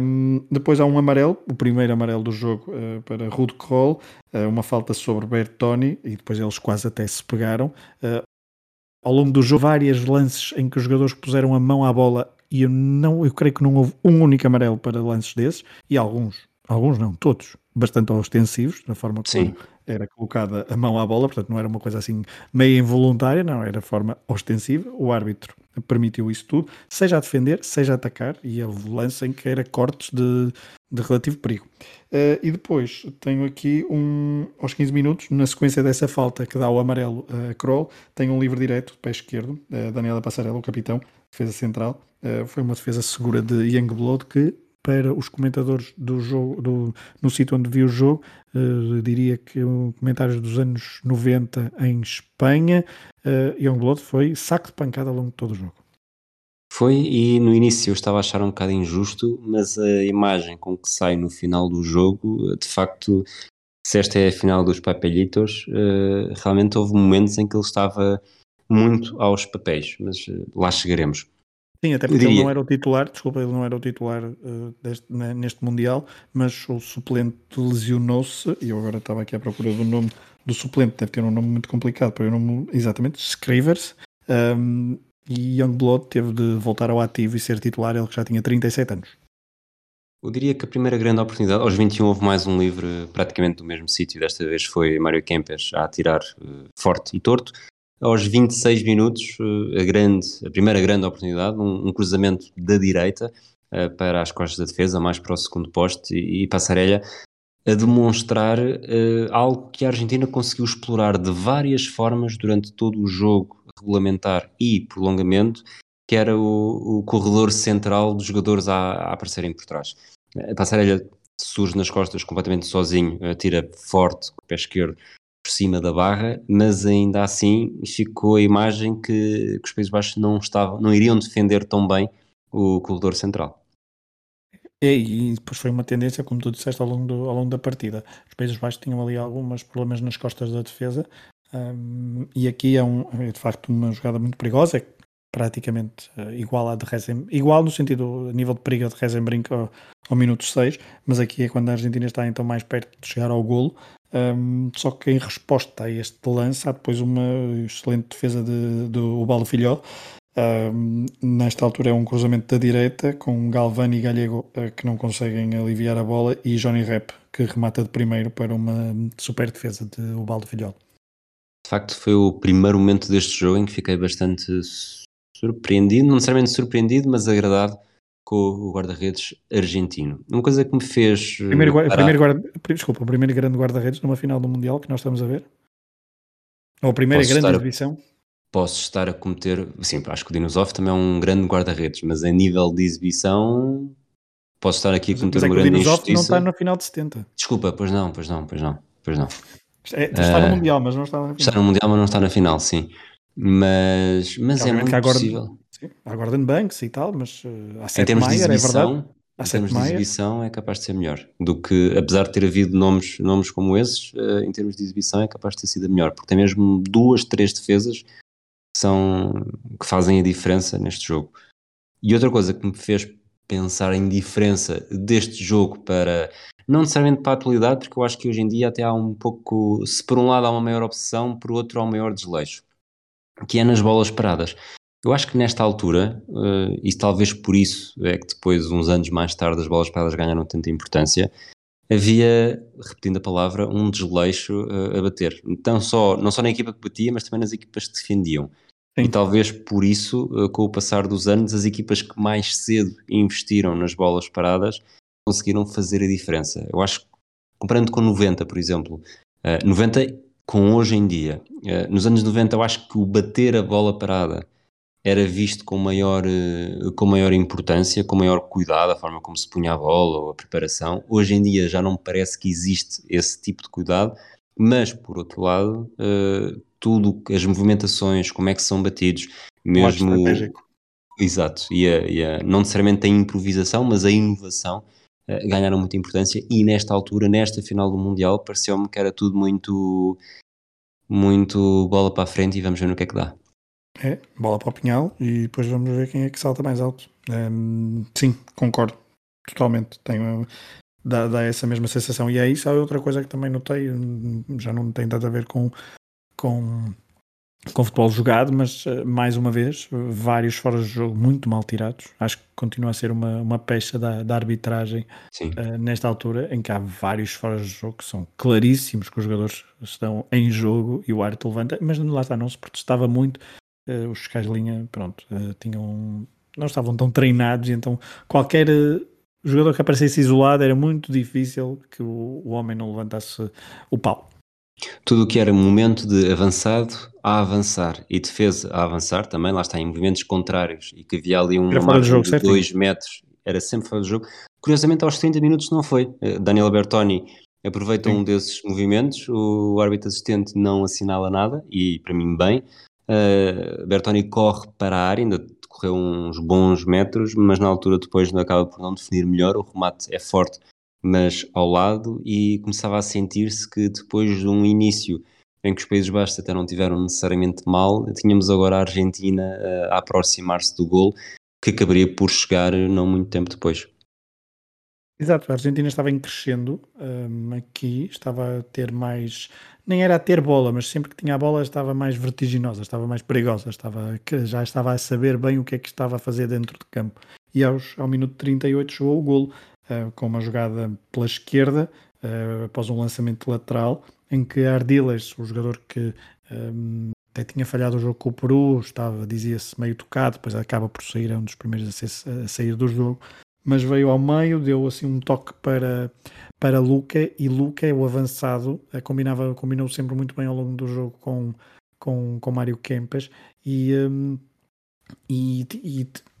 Um, depois há um amarelo, o primeiro amarelo do jogo uh, para Rude Kroll, uma falta sobre Bertoni, e depois eles quase até se pegaram. ao longo do jogo, vários lances em que os jogadores puseram a mão à bola e eu, não, eu creio que não houve um único amarelo para lances desses, e alguns alguns não, todos, bastante ostensivos, na forma como era colocada a mão à bola, portanto não era uma coisa assim meio involuntária, não, era forma ostensiva. O árbitro permitiu isso tudo, seja a defender, seja a atacar, e houve lance em que era cortes de, de relativo perigo. Uh, e depois tenho aqui um, aos 15 minutos, na sequência dessa falta que dá o amarelo a Kroll, tem um livre direto, pé esquerdo, uh, Daniela Passarella, o capitão, defesa central. Uh, foi uma defesa segura de Youngblood que para os comentadores do jogo, do, no sítio onde vi o jogo, uh, diria que comentários dos anos 90 em Espanha, uh, Youngblood foi saco de pancada ao longo de todo o jogo. Foi, e no início eu estava a achar um bocado injusto, mas a imagem com que sai no final do jogo, de facto, se esta é a final dos papelitos, uh, realmente houve momentos em que ele estava muito aos papéis, mas lá chegaremos. Sim, até porque ele não era o titular, desculpa, ele não era o titular uh, deste, né, neste Mundial, mas o suplente lesionou-se, e eu agora estava aqui à procura do nome do suplente, deve ter um nome muito complicado, para eu não exatamente, Scrivers, um, e Youngblood teve de voltar ao ativo e ser titular, ele que já tinha 37 anos. Eu diria que a primeira grande oportunidade, aos 21 houve mais um livre praticamente do mesmo sítio, desta vez foi Mário Kempes a atirar uh, forte e torto. Aos 26 minutos, uh, a, grande, a primeira grande oportunidade, um, um cruzamento da direita uh, para as costas da defesa, mais para o segundo poste, e, e Passarelha a demonstrar algo que a Argentina conseguiu explorar de várias formas durante todo o jogo regulamentar e prolongamento, que era o, o corredor central dos jogadores a, a aparecerem por trás. A Passarelha surge nas costas completamente sozinho, tira forte com o pé esquerdo por cima da barra, mas ainda assim ficou a imagem que, que os Países Baixos não estavam, não iriam defender tão bem o corredor central. E, depois foi uma tendência, como tu disseste, ao longo, do, ao longo da partida. Os Países Baixos tinham ali alguns problemas nas costas da defesa, um, e aqui é, um, é de facto uma jogada muito perigosa, é praticamente uh, igual à de Rezem, igual no sentido, a nível de perigo de Rezenbrink ao, ao minuto 6, mas aqui é quando a Argentina está então mais perto de chegar ao golo, um, só que em resposta a este lance há depois uma excelente defesa de, do Ubaldo Filhó, um, nesta altura é um cruzamento da direita com Galvani e Gallego uh, que não conseguem aliviar a bola e Johnny Rep que remata de primeiro para uma super defesa de Ubaldo Filhó. De facto foi o primeiro momento deste jogo em que fiquei bastante surpreendido, não necessariamente surpreendido, mas agradado com o guarda-redes argentino. Uma coisa que me fez. Eh, primeiro, parar... primeiro guarda, desculpa, o primeiro grande guarda-redes numa final do Mundial que nós estamos a ver? Ou a primeira posso grande exibição? Posso estar a cometer. Sim, acho que o Dinosov também é um grande guarda-redes, mas a nível de exibição. Posso estar aqui a cometer mas é uma grande injustiça. não está na final de 70. Desculpa, pois não, pois não, pois não. Pois não. É, está no uh, Mundial, mas não está na final. Está no Mundial, mas não está na final, sim. Mas, mas é muito agora, possível. Há Gordon Banks e tal, mas uh, há Seth é verdade. Em termos de exibição é capaz de ser melhor do que, apesar de ter havido nomes, nomes como esses, uh, em termos de exibição é capaz de ter sido melhor, porque tem mesmo duas, três defesas que, são, que fazem a diferença neste jogo. E outra coisa que me fez pensar em diferença deste jogo para, não necessariamente para a atualidade, porque eu acho que hoje em dia até há um pouco, se por um lado há uma maior obsessão, por outro há um maior desleixo que é nas bolas paradas. Eu acho que nesta altura, uh, e talvez por isso é que depois, uns anos mais tarde, as bolas paradas ganharam tanta importância, havia, repetindo a palavra, um desleixo uh, a bater. Então, só, não só na equipa que batia, mas também nas equipas que defendiam. Sim. E talvez por isso, uh, com o passar dos anos, as equipas que mais cedo investiram nas bolas paradas conseguiram fazer a diferença. Eu acho que, comparando com 90, por exemplo, uh, 90 com hoje em dia. Nos anos 90 eu acho que o bater a bola parada era visto com maior, uh, com maior importância, com maior cuidado, a forma como se punha a bola ou a preparação. Hoje em dia já não me parece que existe esse tipo de cuidado, mas por outro lado, uh, tudo, as movimentações, como é que são batidos, mesmo. Exato, e, a, e a, não necessariamente a improvisação, mas a inovação uh, ganharam muita importância e nesta altura, nesta final do Mundial, pareceu-me que era tudo muito, muito bola para a frente e vamos ver no que é que dá. É, bola para o Pinhal e depois vamos ver quem é que salta mais alto. Um, sim, concordo, totalmente. Tenho, dá, dá essa mesma sensação. E é isso, há outra coisa que também notei, já não tem nada a ver com, com com futebol jogado, mas eh, mais uma vez, vários fora de jogo muito mal tirados. Acho que continua a ser uma, uma peça da, da arbitragem uh, nesta altura, em que há vários fora de jogo que são claríssimos que os jogadores estão em jogo e o árbitro levanta, mas lá está, não se protestava muito. Uh, os fiscais de linha, pronto, uh, tinham, não estavam tão treinados, então qualquer jogador que aparecesse isolado era muito difícil que o, o homem não levantasse o pau. Tudo o que era momento de avançado a avançar e defesa a avançar também, lá está, em movimentos contrários e que havia ali um margem de 2 metros, era sempre fora do jogo. Curiosamente, aos 30 minutos não foi. Eh, Daniel Bertoni aproveita Sim. um desses movimentos, o árbitro assistente não assinala nada e para mim bem. Uh, Bertoni corre para a área, ainda correu uns bons metros, mas na altura depois acaba por não definir melhor. O remate é forte mas ao lado, e começava a sentir-se que depois de um início em que os Países Baixos até não tiveram necessariamente mal, tínhamos agora a Argentina eh, a aproximar-se do gol, que acabaria por chegar não muito tempo depois. Exato, a Argentina estava em crescendo um, aqui, estava a ter mais, nem era a ter bola, mas sempre que tinha a bola estava mais vertiginosa, estava mais perigosa, estava, já estava a saber bem o que é que estava a fazer dentro de campo. E aos, ao minuto 38 chegou o golo, uh, com uma jogada pela esquerda, uh, após um lançamento lateral, em que Ardiles, o jogador que um, até tinha falhado o jogo com o Peru, estava, dizia-se, meio tocado, depois acaba por sair, é um dos primeiros a, ser, a sair do jogo, mas veio ao meio, deu assim um toque para, para Luca e Luca, o avançado, combinava, combinou sempre muito bem ao longo do jogo com, com, com Mário Kempes e, um, e,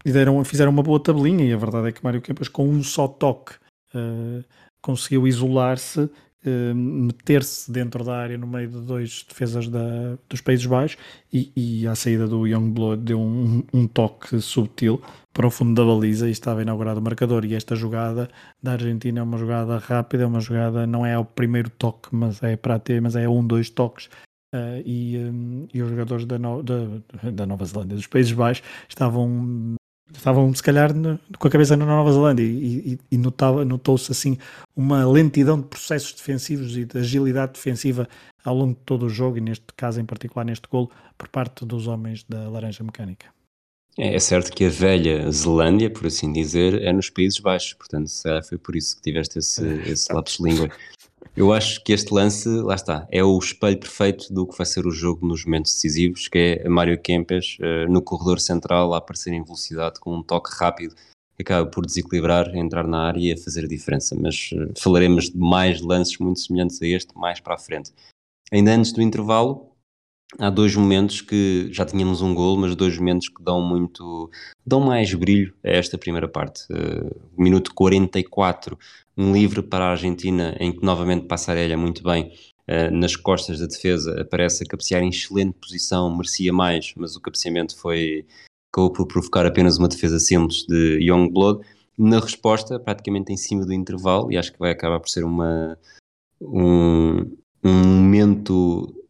e, deram, fizeram uma boa tabelinha e a verdade é que Mário Kempes com um só toque uh, conseguiu isolar-se Uh, meter-se dentro da área no meio de dois defesas da, dos Países Baixos e, e à saída do Youngblood deu um, um, toque subtil para o fundo da baliza e estava inaugurado o marcador. E esta jogada da Argentina é uma jogada rápida, é uma jogada, não é o primeiro toque, mas é para ter, mas é um, dois toques. Uh, e, um, e, os jogadores da, no, da, da, Nova Zelândia, dos Países Baixos, estavam, estavam se calhar no, com a cabeça na Nova Zelândia e, e, e notou-se assim uma lentidão de processos defensivos e de agilidade defensiva ao longo de todo o jogo e neste caso em particular neste golo por parte dos homens da Laranja Mecânica. É, é certo que a velha Zelândia, por assim dizer, é nos Países Baixos, portanto, foi por isso que tiveste esse, esse lapso de língua. Eu acho que este lance, lá está, é o espelho perfeito do que vai ser o jogo nos momentos decisivos, que é Mário Kempes uh, no corredor central a aparecer em velocidade com um toque rápido que acaba por desequilibrar, entrar na área e fazer a diferença. Mas uh, falaremos de mais lances muito semelhantes a este mais para a frente. Ainda antes do intervalo, há dois momentos que já tínhamos um gol, mas dois momentos que dão muito, dão mais brilho a esta primeira parte. Uh, minuto 44, um livre para a Argentina, em que novamente Passarelha muito bem uh, nas costas da defesa, aparece a cabecear em excelente posição, merecia mais, mas o cabeceamento foi acabou por provocar apenas uma defesa simples de Youngblood. Na resposta, praticamente em cima do intervalo, e acho que vai acabar por ser uma, um, um momento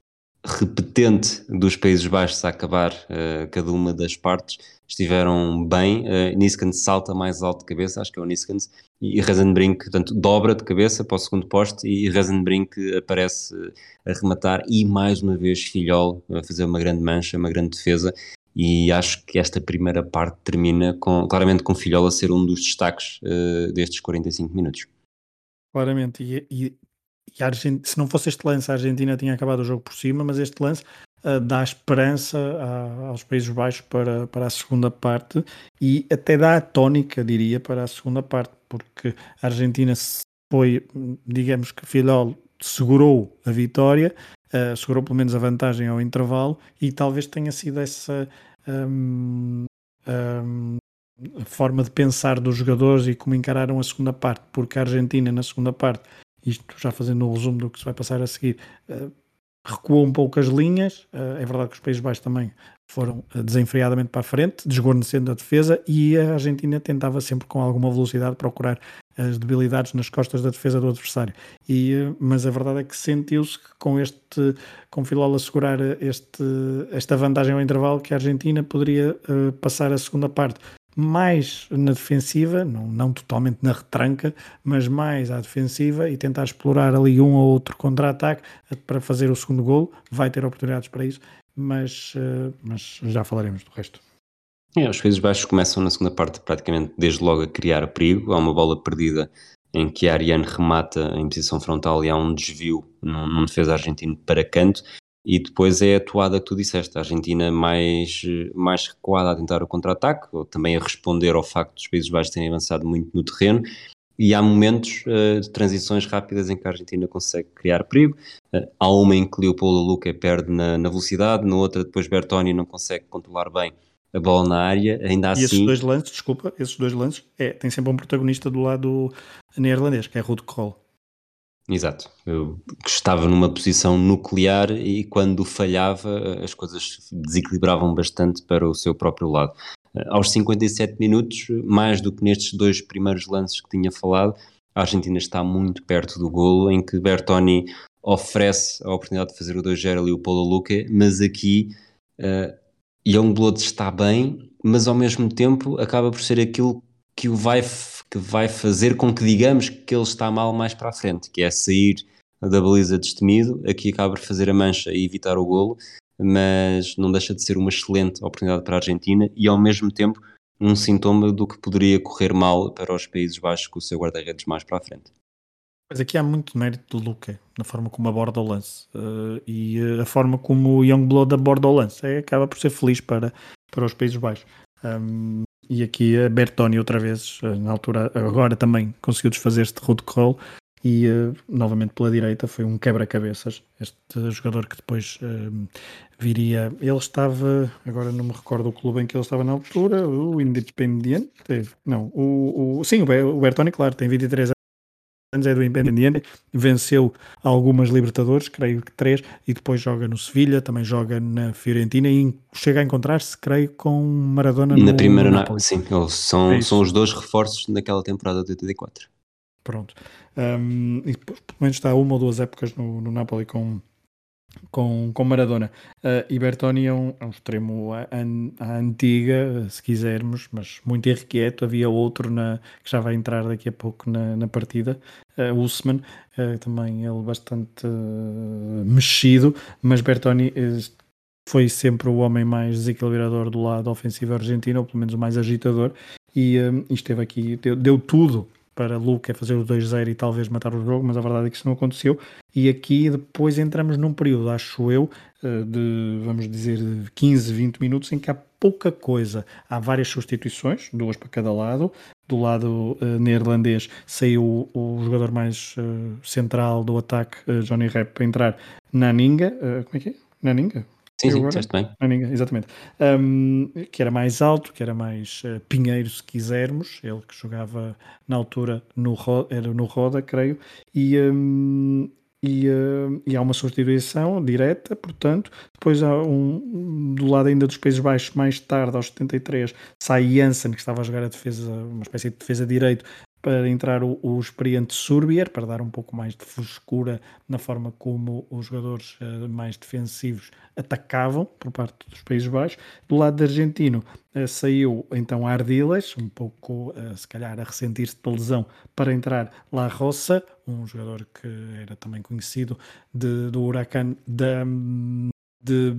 repetente dos Países Baixos a acabar uh, cada uma das partes estiveram bem. Uh, Niskans salta mais alto de cabeça, acho que é o Niskans, e Rezenbrink, portanto, dobra de cabeça para o segundo poste e Rezenbrink aparece a rematar e mais uma vez Filhol a fazer uma grande mancha, uma grande defesa. E acho que esta primeira parte termina com, claramente com Filhol a ser um dos destaques uh, destes 45 minutos. Claramente, e, e e se não fosse este lance, a Argentina tinha acabado o jogo por cima, mas este lance uh, dá esperança a, aos Países Baixos para, para a segunda parte e até dá a tónica, diria, para a segunda parte, porque a Argentina foi, digamos que Filhol segurou a vitória, uh, segurou pelo menos a vantagem ao intervalo e talvez tenha sido essa. Um, um, a forma de pensar dos jogadores e como encararam a segunda parte, porque a Argentina na segunda parte isto já fazendo um resumo do que se vai passar a seguir, uh, recuou um pouco as linhas, uh, é verdade que os Países Baixos também foram uh, desenfreadamente para a frente, desguarnecendo a defesa e a Argentina tentava sempre com alguma velocidade procurar as debilidades nas costas da defesa do adversário. E, mas a verdade é que sentiu-se que com este, com Filol segurar este, esta vantagem ao intervalo, que a Argentina poderia passar a segunda parte mais na defensiva, não, não totalmente na retranca, mas mais à defensiva e tentar explorar ali um ou outro contra-ataque para fazer o segundo gol. Vai ter oportunidades para isso, mas, uh, mas já falaremos do resto. É, os Países Baixos começam na segunda parte praticamente desde logo a criar perigo. Há uma bola perdida em que a Ariane remata em posição frontal e há um desvio num, num defesa argentino para canto e depois é a atuada que tu disseste, a Argentina mais, mais recuada a tentar o contra-ataque, ou também a responder ao facto dos Países Baixos terem avançado muito no terreno, e há momentos uh, de transições rápidas em que a Argentina consegue criar perigo. Uh, há uma em que Leopoldo Luca perde na, na velocidade, na outra depois Bertoni não consegue controlar bem a bola na área, ainda assim... E esses dois lances, desculpa, esses dois lances, é, tem sempre um protagonista do lado neerlandês, que é Ruud Krol. Exato. Eu estava numa posição nuclear e quando falhava as coisas desequilibravam bastante para o seu próprio lado. Aos 57 minutos, mais do que nestes dois primeiros lances que tinha falado, a Argentina está muito perto do golo, em que Bertoni oferece a oportunidade de fazer o 2-0 ali o Paulo Luca, mas aqui uh, Youngblood está bem, mas ao mesmo tempo acaba por ser aquilo que o vai que vai fazer com que digamos que ele está mal mais para a frente, que é sair da baliza destemido, aqui acaba por fazer a mancha e evitar o golo, mas não deixa de ser uma excelente oportunidade para a Argentina e ao mesmo tempo um sintoma do que poderia correr mal para os Países Baixos com o seu guarda-redes mais para a frente. Mas aqui há muito mérito do Luca, na forma como aborda o lance uh, e uh, a forma como o Youngblood aborda o lance. É, acaba por ser feliz para, para os Países Baixos. Um, e aqui a Bertoni outra vez, uh, na altura, agora também conseguiu desfazer-se de Kroll e novamente pela direita foi um quebra-cabeças. Este jogador que depois viria, ele estava, agora não me recordo o clube em que ele estava na altura, o Independiente, não, o, o sim, o Bertoni, claro, tem 23 anos, é do Independiente, venceu algumas Libertadores, creio que três, e depois joga no Sevilha, também joga na Fiorentina e chega a encontrar-se, creio, com Maradona na no, primeira, no sim, são, é são os dois reforços naquela temporada de 84. Pronto. Um, e pelo menos está uma ou duas épocas no, no Napoli com com, com Maradona. Uh, e Bertoni é um, é um extremo à, antiga, se quisermos, mas muito irrequieto. Havia outro na, que já vai entrar daqui a pouco na, na partida, uh, Usman, uh, também ele bastante uh, mexido, mas Bertoni foi sempre o homem mais desequilibrador do lado ofensivo argentino, ou pelo menos o mais agitador, e, e esteve aqui, deu, deu tudo para Luca é fazer o 2-0 e talvez matar o jogo, mas a verdade é que isso não aconteceu. E aqui depois entramos num período, acho eu, eh, de vamos dizer 15, 20 minutos em que há pouca coisa. Há várias substituições, duas para cada lado. Do lado uh, neerlandês saiu o, o jogador mais uh, central do ataque, uh, Johnny Rep, para entrar Naninga. como é que é? Naninga? Sim, sim, agora? bem. Naninga, exatamente. Um, que era mais alto, que era mais uh, pinheiro, se quisermos. Ele que jogava na altura no, era no Roda, creio. E, um, e, uh, e, há uma substituição direta, portanto, depois há um, do lado ainda dos Países Baixos, mais tarde, aos 73, sai Janssen, que estava a jogar a defesa, uma espécie de defesa direito, para entrar o, o experiente Surbier, para dar um pouco mais de frescura na forma como os jogadores uh, mais defensivos atacavam por parte dos Países Baixos. Do lado argentino uh, saiu então Ardiles, um pouco uh, se calhar a ressentir-se da lesão, para entrar La Roça, um jogador que era também conhecido de, do Huracan de, de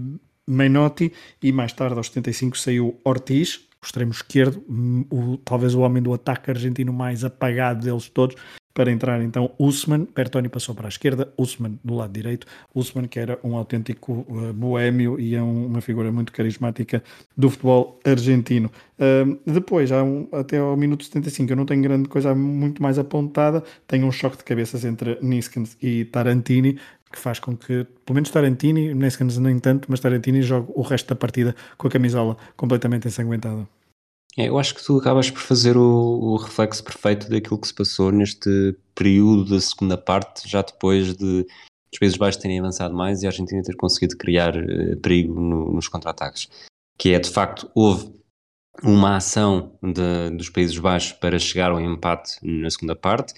Menotti, e mais tarde aos 75 saiu Ortiz, extremo esquerdo, hum, o, talvez o homem do ataque argentino mais apagado deles todos, para entrar então Usman, Bertoni passou para a esquerda, Usman do lado direito, Usman que era um autêntico uh, boêmio e é um, uma figura muito carismática do futebol argentino. Uh, depois, um, até ao minuto 75, eu não tenho grande coisa muito mais apontada, tenho um choque de cabeças entre Niskens e Tarantini, que faz com que, pelo menos Tarantini, Niskens nem tanto, mas Tarantini jogue o resto da partida com a camisola completamente ensanguentada. É, eu acho que tu acabas por fazer o, o, reflexo perfeito daquilo que se passou neste período da segunda parte, já depois de os Países Baixos terem avançado mais e a Argentina ter conseguido criar uh, perigo no, nos contra-ataques. Que é, de facto, houve uma ação de, dos Países Baixos para chegar ao empate na segunda parte,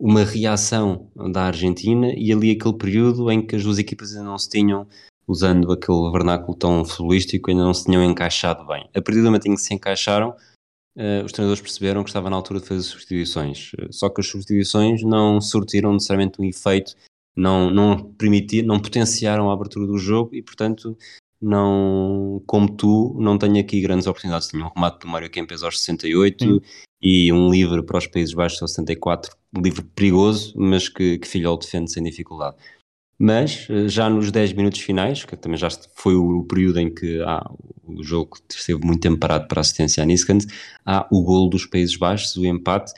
uma reação da Argentina e ali aquele período em que as duas equipas ainda não se tinham usando aquele vernáculo tão futbolístico, ainda não se tinham encaixado bem. A partir do momento em que se encaixaram, uh, os treinadores perceberam que estava na altura de fazer substituições. Uh, só que as substituições não surtiram necessariamente um efeito, não, não permitiram, não potenciaram a abertura do jogo e, portanto, não, como tu, não tenho aqui grandes oportunidades. Tinha um remate do Mário Kempes aos 68 Sim. e um livre para os Países Baixos aos 74, um livre perigoso, mas que, que Filhol defende sem dificuldade. Mas eh, já nos 10 minutos finais, que também já foi o período em que o jogo esteve muito tempo parado para assistência a Niskans, há o golo dos Países Baixos, o empate,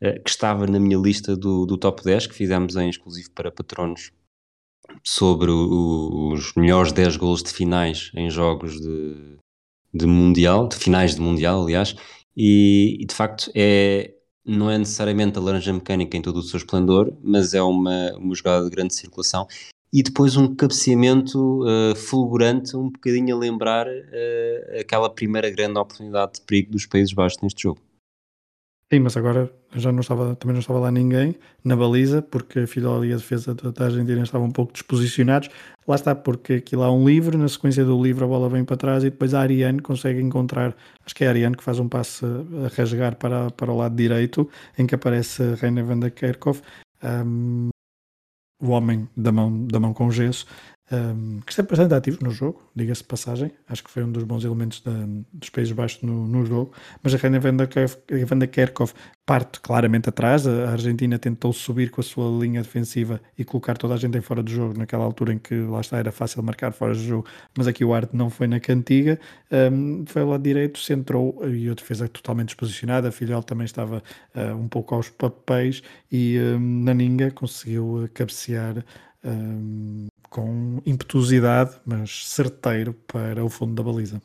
eh, que estava na minha lista do, do top 10, que fizemos em exclusivo para patronos, sobre o, os melhores 10 golos de finais em jogos de, de Mundial, de finais de Mundial, aliás, e, e de facto é, não é necessariamente a laranja mecânica em todo o seu esplendor, mas é uma, uma jogada de grande circulação e depois um cabeceamento uh, fulgurante, um bocadinho a lembrar uh, aquela primeira grande oportunidade de perigo dos Países Baixos neste jogo. Sim, mas agora já não estava, também não estava lá ninguém na baliza, porque a Fidel e a defesa da Argentina estavam um pouco desposicionados. Lá está, porque aquilo há um livro, na sequência do livro a bola vem para trás e depois a Ariane consegue encontrar, acho que é a Ariane que faz um passe a rasgar para, para o lado direito, em que aparece Reina van der Kerkhoff, um, o homem da mão, da mão com gesso, um, que esteve bastante ativo no jogo, diga-se passagem. Acho que foi um dos bons elementos da, dos Países Baixos no, no jogo. Mas a Reina Vanda Kerkov parte claramente atrás. A Argentina tentou subir com a sua linha defensiva e colocar toda a gente em fora do jogo, naquela altura em que lá está era fácil marcar fora do jogo. Mas aqui o arte não foi na cantiga. Um, foi lado direito, centrou e a defesa totalmente desposicionada. A Filhol também estava uh, um pouco aos papéis e um, Naninga conseguiu cabecear. Um, com impetuosidade, mas certeiro para o fundo da baliza.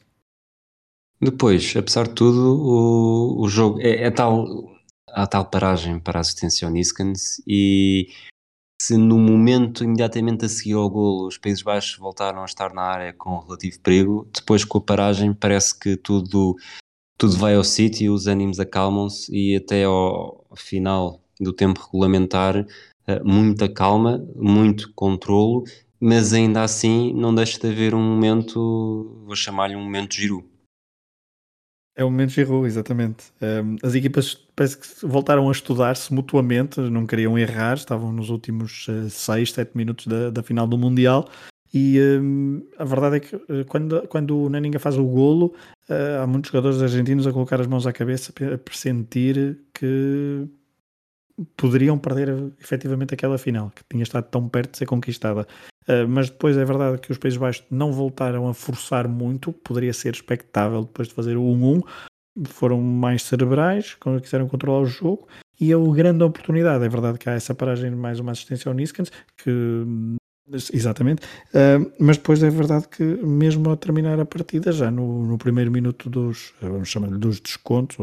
Depois, apesar de tudo, o, o jogo é, é tal a tal paragem para a assistência ao Niskans e se no momento imediatamente a seguir ao golo os Países Baixos voltaram a estar na área com relativo perigo, depois com a paragem parece que tudo, tudo vai ao sítio, os ânimos acalmam-se e até ao final do tempo regulamentar eh, muita calma, muito controlo mas ainda assim não deixa de haver um momento, vou chamar-lhe um momento giro. É o momento giro, exatamente. Um, as equipas parece que voltaram a estudar-se mutuamente, não queriam errar, estavam nos últimos 6, uh, 7 minutos da, da, final do Mundial. E um, a verdade é que uh, quando, quando o Naninga faz o golo, uh, há muitos jogadores argentinos a colocar as mãos à cabeça a pressentir que poderiam perder efetivamente aquela final, que tinha estado tão perto de ser conquistada. Uh, mas depois é verdade que os Países Baixos não voltaram a forçar muito, poderia ser expectável depois de fazer o 1-1, foram mais cerebrais, quiseram controlar o jogo, e é uma grande oportunidade. É verdade que há essa paragem, mais uma assistência ao Niskans, que Exatamente, uh, mas depois é verdade que mesmo a terminar a partida, já no, no primeiro minuto dos, vamos chamar-lhe dos descontos,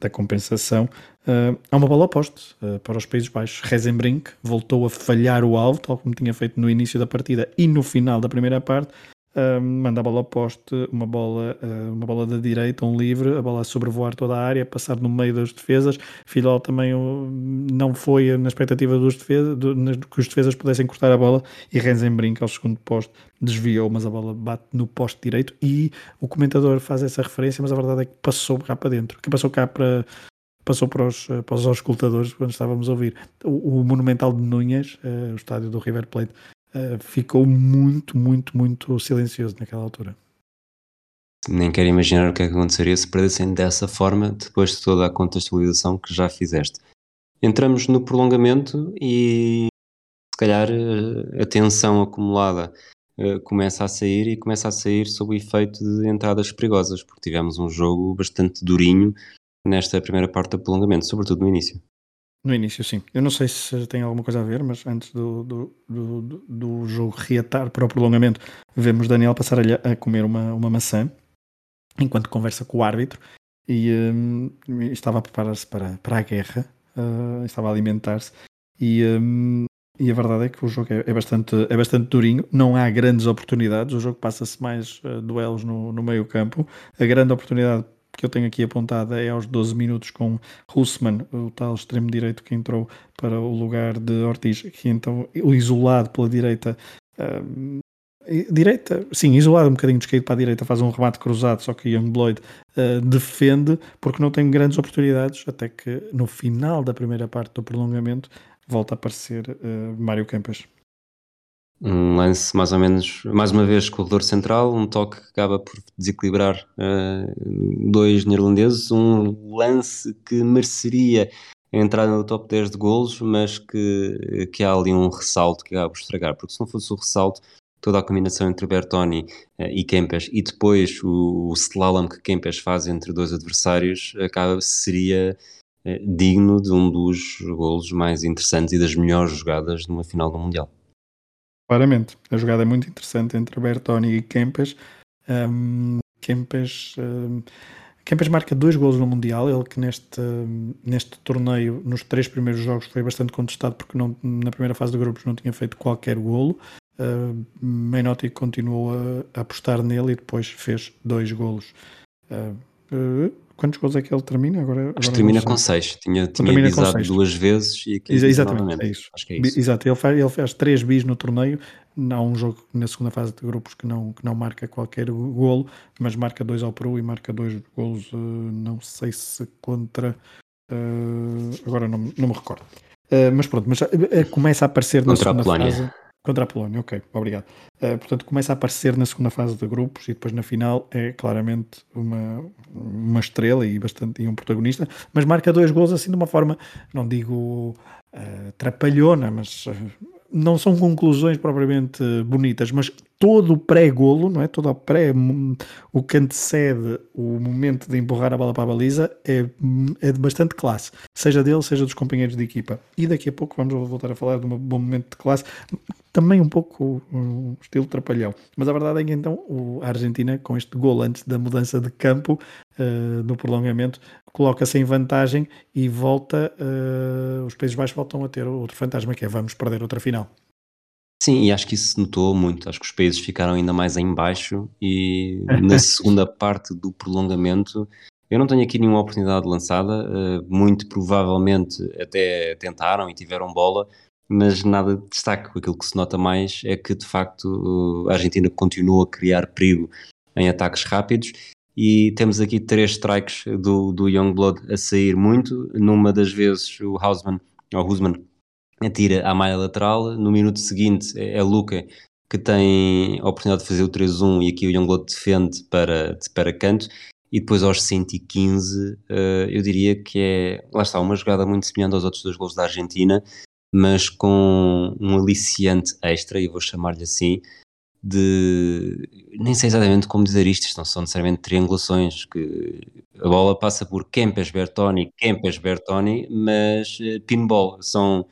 da compensação, uh, há uma bola oposta uh, para os Países Baixos. Rezenbrink voltou a falhar o alvo, tal como tinha feito no início da partida e no final da primeira parte, uh, manda a bola ao poste, uma bola, uh, uma bola da direita, um livre, a bola a sobrevoar toda a área, passar no meio das defesas. Filol também uh, não foi na expectativa dos defesa, do, que os defesas pudessem cortar a bola e Renzenbrink ao segundo poste desviou, mas a bola bate no poste direito e o comentador faz essa referência, mas a verdade é que passou cá para dentro, que passou cá para passou para os, para os quando estávamos a ouvir. O, o Monumental de Núñez, uh, o estádio do River Plate, uh, ficou muito, muito, muito silencioso naquela altura. Nem quero imaginar o que é que aconteceria se perdessem dessa forma depois de toda a contextualização que já fizeste. Entramos no prolongamento e se calhar eh, a tensão acumulada uh, começa a sair e começa a sair sob o efeito de entradas perigosas, porque tivemos um jogo bastante durinho nesta primeira parte do prolongamento, sobretudo no início. No início, sim. Eu não sei se tem alguma coisa a ver, mas antes do, do, do, do jogo reatar para o prolongamento, vemos Daniel passar a, a comer uma, uma maçã enquanto conversa com o árbitro e um, estava a preparar-se para, para a guerra, uh, estava a alimentar-se e, um, e a verdade é que o jogo é, é, bastante, é bastante durinho, não há grandes oportunidades, o jogo passa-se mais uh, duelos no, no meio campo. A grande oportunidade que eu tenho aqui apontada é aos 12 minutos com Hussman, o tal extremo direito que entrou para o lugar de Ortiz, que então isolado pela direita. Uh, direita, sim, isolado um bocadinho descaído para a direita, faz um remate cruzado, só que Youngblood uh, defende porque não tem grandes oportunidades, até que no final da primeira parte do prolongamento volta a aparecer uh, Mário Campas um lance mais ou menos, mais uma vez, corredor central, um toque que acaba por desequilibrar uh, dois neerlandeses, um lance que mereceria entrar no top 10 de golos, mas que, que há ali um ressalto que acaba por estragar, porque se não fosse o ressalto, toda a combinação entre Bertoni uh, e Kempes e depois o, o slalom que Kempes faz entre dois adversários, acaba seria uh, digno de um dos golos mais interessantes e das melhores jogadas numa final do Mundial. Claramente, a jogada é muito interessante entre Bertoni e Kempes. Kempes, um, Kempes marca dois gols no Mundial, ele que neste, neste torneio, nos três primeiros jogos, foi bastante contestado porque não, na primeira fase de grupos não tinha feito qualquer golo. Uh, Menotti continuou a, apostar nele e depois fez dois golos. Uh, Quantos gols é que ele termina? Agora, agora Acho que termina com 6. Tinha, tinha avisado duas vezes e aqui Ex Exatamente, é isso. Acho que é isso. Exato, ele faz, ele faz três bis no torneio. Há um jogo na segunda fase de grupos que não, que não marca qualquer golo, mas marca dois ao Peru e marca dois golos, uh, não sei se contra. Uh, agora não, não me recordo. Uh, mas pronto, mas começa a aparecer contra na segunda a Polónia. fase. Contra a Polónia, ok, obrigado. Uh, portanto, começa a aparecer na segunda fase de grupos e depois na final é claramente uma, uma estrela e, bastante, e um protagonista, mas marca dois gols assim de uma forma, não digo uh, trapalhona, mas uh, não são conclusões propriamente bonitas, mas todo o pré-golo, não é? Todo o pré, o que antecede o momento de empurrar a bola para a baliza é, é de bastante classe, seja dele, seja dos companheiros de equipa. E daqui a pouco vamos voltar a falar de um bom momento de classe, também um pouco um estilo trapalhão. Mas a verdade é que então a Argentina, com este gol antes da mudança de campo, uh, no prolongamento, coloca-se em vantagem e volta, uh, os Países Baixos voltam a ter outro fantasma, que é vamos perder outra final. Sim, e acho que isso se notou muito. Acho que os países ficaram ainda mais em baixo e na segunda parte do prolongamento eu não tenho aqui nenhuma oportunidade lançada, uh, muito provavelmente até tentaram e tiveram bola, mas nada de destaque. Aquilo que se nota mais é que de facto a Argentina continua a criar perigo em ataques rápidos e temos aqui três strikes do, do Youngblood a sair muito. Numa das vezes o Hausmann, ou Husman atira à malha lateral, no minuto seguinte é, é Luca que tem a oportunidade de fazer o 3-1 e aqui o Youngblood defende para, para canto. E depois aos 115 uh, eh, eu diria que é, lá está, uma jogada muito semelhante aos outros dois gols da Argentina mas com um aliciante extra, e vou chamar-lhe assim, de nem sei exatamente como dizer isto, isto não são necessariamente triangulações, que a bola passa por Kempes Bertoni, Kempes Bertoni, mas uh, pinball, são,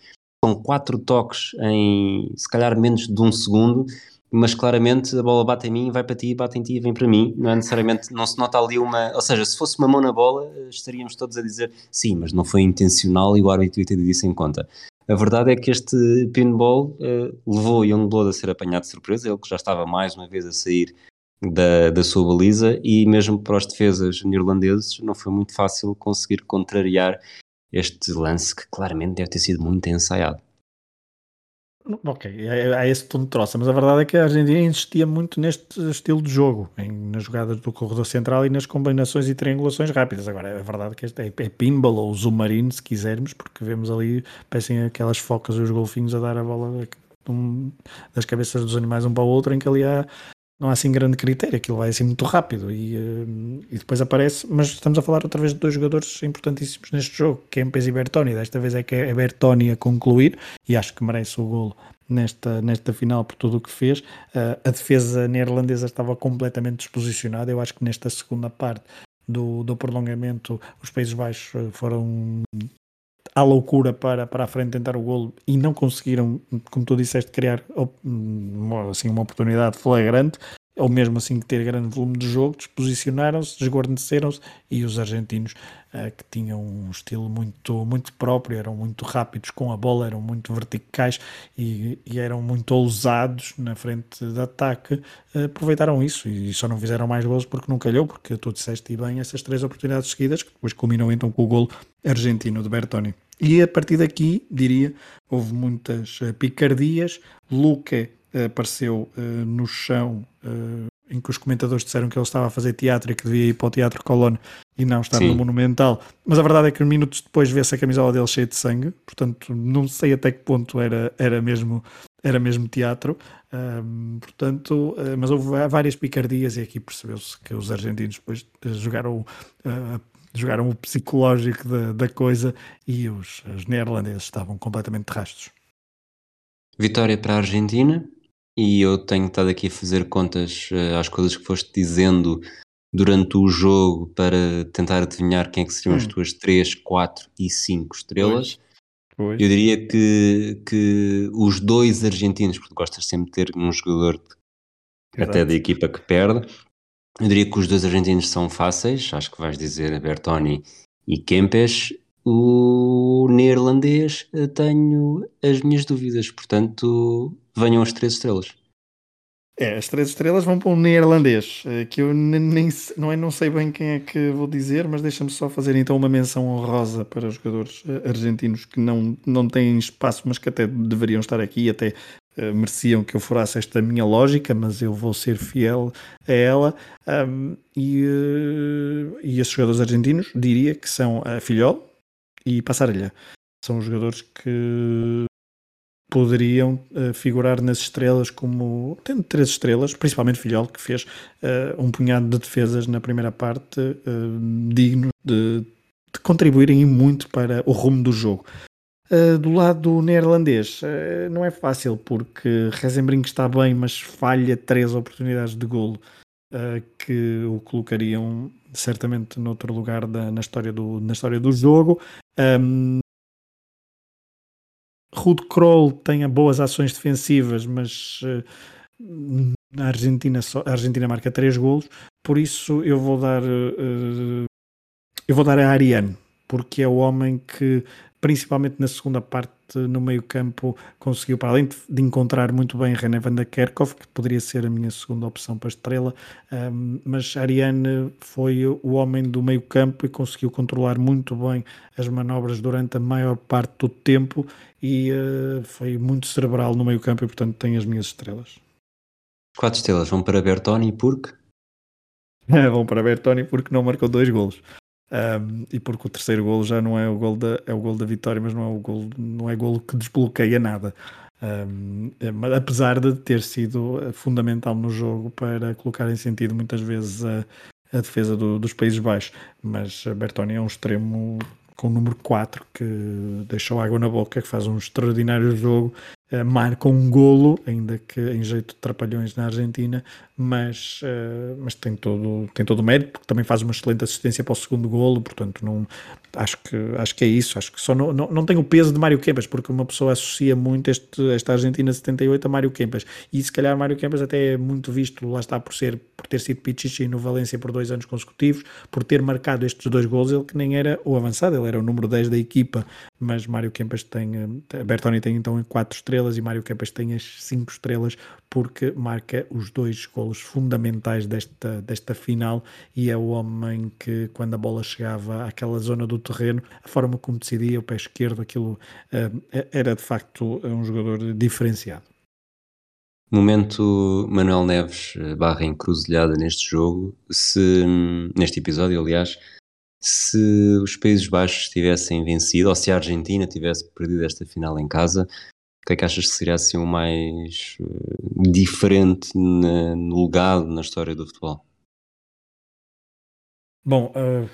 são quatro toques em se calhar menos de um segundo, mas claramente a bola bate em mim, vai para ti, bate em ti vem para mim, não é necessariamente, não se nota ali uma, ou seja, se fosse uma mão na bola estaríamos todos a dizer sim, mas não foi intencional e o árbitro ter disso em conta. A verdade é que este pinball uh, levou Youngblood a ser apanhado de surpresa, ele que já estava mais uma vez a sair da, da sua baliza e mesmo para os defesas neerlandeses não foi muito fácil conseguir contrariar este lance que claramente deve ter sido muito ensaiado. Ok, é, é esse tom de troça, mas a verdade é que a Argentina insistia muito neste estilo de jogo, em, nas jogadas do corredor central e nas combinações e triangulações rápidas. Agora, é verdade que este é, é pinball ou submarino, se quisermos, porque vemos ali, parecem aquelas focas e os golfinhos a dar a bola um, das cabeças dos animais um para o outro, em que ali há não há assim grande critério, aquilo vai assim muito rápido e, uh, e depois aparece, mas estamos a falar outra vez de dois jogadores importantíssimos neste jogo, Kempes e Bertoni, desta vez é que é Bertoni a concluir e acho que merece o golo nesta, nesta final por tudo o que fez. Uh, a defesa neerlandesa estava completamente desposicionada, eu acho que nesta segunda parte do, do prolongamento os Países Baixos eh, foram à loucura para, para a frente tentar o golo e não conseguiram, como tu disseste, criar assim, uma oportunidade flagrante, ou mesmo assim ter grande volume de jogo, desposicionaram-se, desguarneceram-se e os argentinos uh, que tinham um estilo muito, muito próprio, eram muito rápidos com a bola, eram muito verticais e, e eram muito ousados na frente de ataque, uh, aproveitaram isso e só não fizeram mais gols porque não calhou, porque tu disseste bem essas três oportunidades seguidas, que depois culminam então com o golo argentino de Bertoni. E a partir daqui, diria, houve muitas uh, picardias. Luca uh, apareceu uh, no chão, em que os comentadores disseram que ele estava a fazer teatro e que devia ir para o Teatro Colón e não estar Sim. no Monumental. Mas a verdade é que minutos depois vê-se a camisola dele cheia de sangue, portanto, não sei até que ponto era, era, mesmo, era mesmo teatro. portanto, mas houve várias picardias e aqui percebeu-se que os argentinos depois jogaram jogaram o psicológico da, da coisa e os, os neerlandeses estavam completamente de rastros. Vitória para a Argentina e eu tenho estado aqui a fazer contas uh, às coisas que foste dizendo durante o jogo para tentar adivinhar quem é que seriam hum. as tuas 3, 4 e 5 estrelas. Pois. Pois. Eu diria que, que os dois argentinos, porque gostas sempre de ter um jogador Exato. até da equipa que perde, eu diria que os dois argentinos são fáceis, acho que vais dizer Bertoni e Kempes. O neerlandês tenho as minhas dúvidas, portanto venham as três estrelas. É, as três estrelas vão para um neerlandês, eh, que eu nem não, é, não sei bem quem é que vou dizer, mas deixa-me só fazer então uma menção honrosa para os jogadores eh, argentinos que não, não têm espaço, mas que até deveriam estar aqui, até Uh, mereciam que eu furasse esta minha lógica, mas eu vou ser fiel a ela. Um, e, uh, e esses jogadores argentinos diria que são a Filhol e Passarelha. São os jogadores que poderiam uh, figurar nas estrelas como tendo três estrelas, principalmente Filhol, que fez uh, um punhado de defesas na primeira parte uh, dignos de, de, contribuírem muito para o rumo do jogo. do lado neerlandês, não é fácil porque Rezenbrink está bem, mas falha três oportunidades de golo que o colocariam certamente noutro lugar da, na, história do, na história do jogo. Um, Rude Kroll tem boas ações defensivas, mas uh, a, Argentina só, a Argentina marca 3 golos, por isso eu vou dar uh, eu vou dar a Ariane, porque é o homem que principalmente na segunda parte no meio campo conseguiu, para além de encontrar muito bem René van der Kerkhoff, que poderia ser a minha segunda opção para estrela, um, mas Ariane foi o homem do meio campo e conseguiu controlar muito bem as manobras durante a maior parte do tempo e uh, foi muito cerebral no meio campo e portanto tem as minhas estrelas. Quatro estrelas vão para Bertoni porque? vão para Bertoni porque não marcou dois golos. Um, e porque o terceiro golo já não é o golo da, é o golo da vitória, mas não é o golo, não é golo que desbloqueia nada. Um, é, apesar de ter sido eh, fundamental no jogo para colocar em sentido muitas vezes a, a defesa do, dos Países Baixos, mas Bertoni é um extremo com o número 4 que deixou água na boca, que faz um extraordinário jogo uh, marca um golo, ainda que em jeito de trapalhões na Argentina, mas, uh, mas tem, todo, tem todo o mérito, porque também faz uma excelente assistência para o segundo golo, portanto não, acho, que, acho que é isso, acho que só não, não, não tem o peso de Mário Kempas, porque uma pessoa associa muito este, esta Argentina 78 a Mário Kempas, e se calhar Mário Kempas até é muito visto, lá está, por, ser, por ter sido Pichichi no Valência por dois anos consecutivos, por ter marcado estes dois golos, ele que nem era o avançado, ele era o número 10 da equipa, mas Mário Kempas tem, eh, Bertoni tem então 4 estrelas e Mário Kempas tem as 5 estrelas porque marca os dois golos fundamentais desta, desta final e é o homem que quando a bola chegava àquela zona do terreno, a forma como decidia o pé esquerdo, aquilo uh, era de facto um jogador diferenciado. Momento Manuel Neves eh, barra encruzilhada neste jogo, se neste episódio, aliás, se os Países Baixos tivessem vencido ou se a Argentina tivesse perdido esta final em casa, o que é que achas que seria assim o mais uh, diferente na, no legado, na história do futebol? Bom, uh,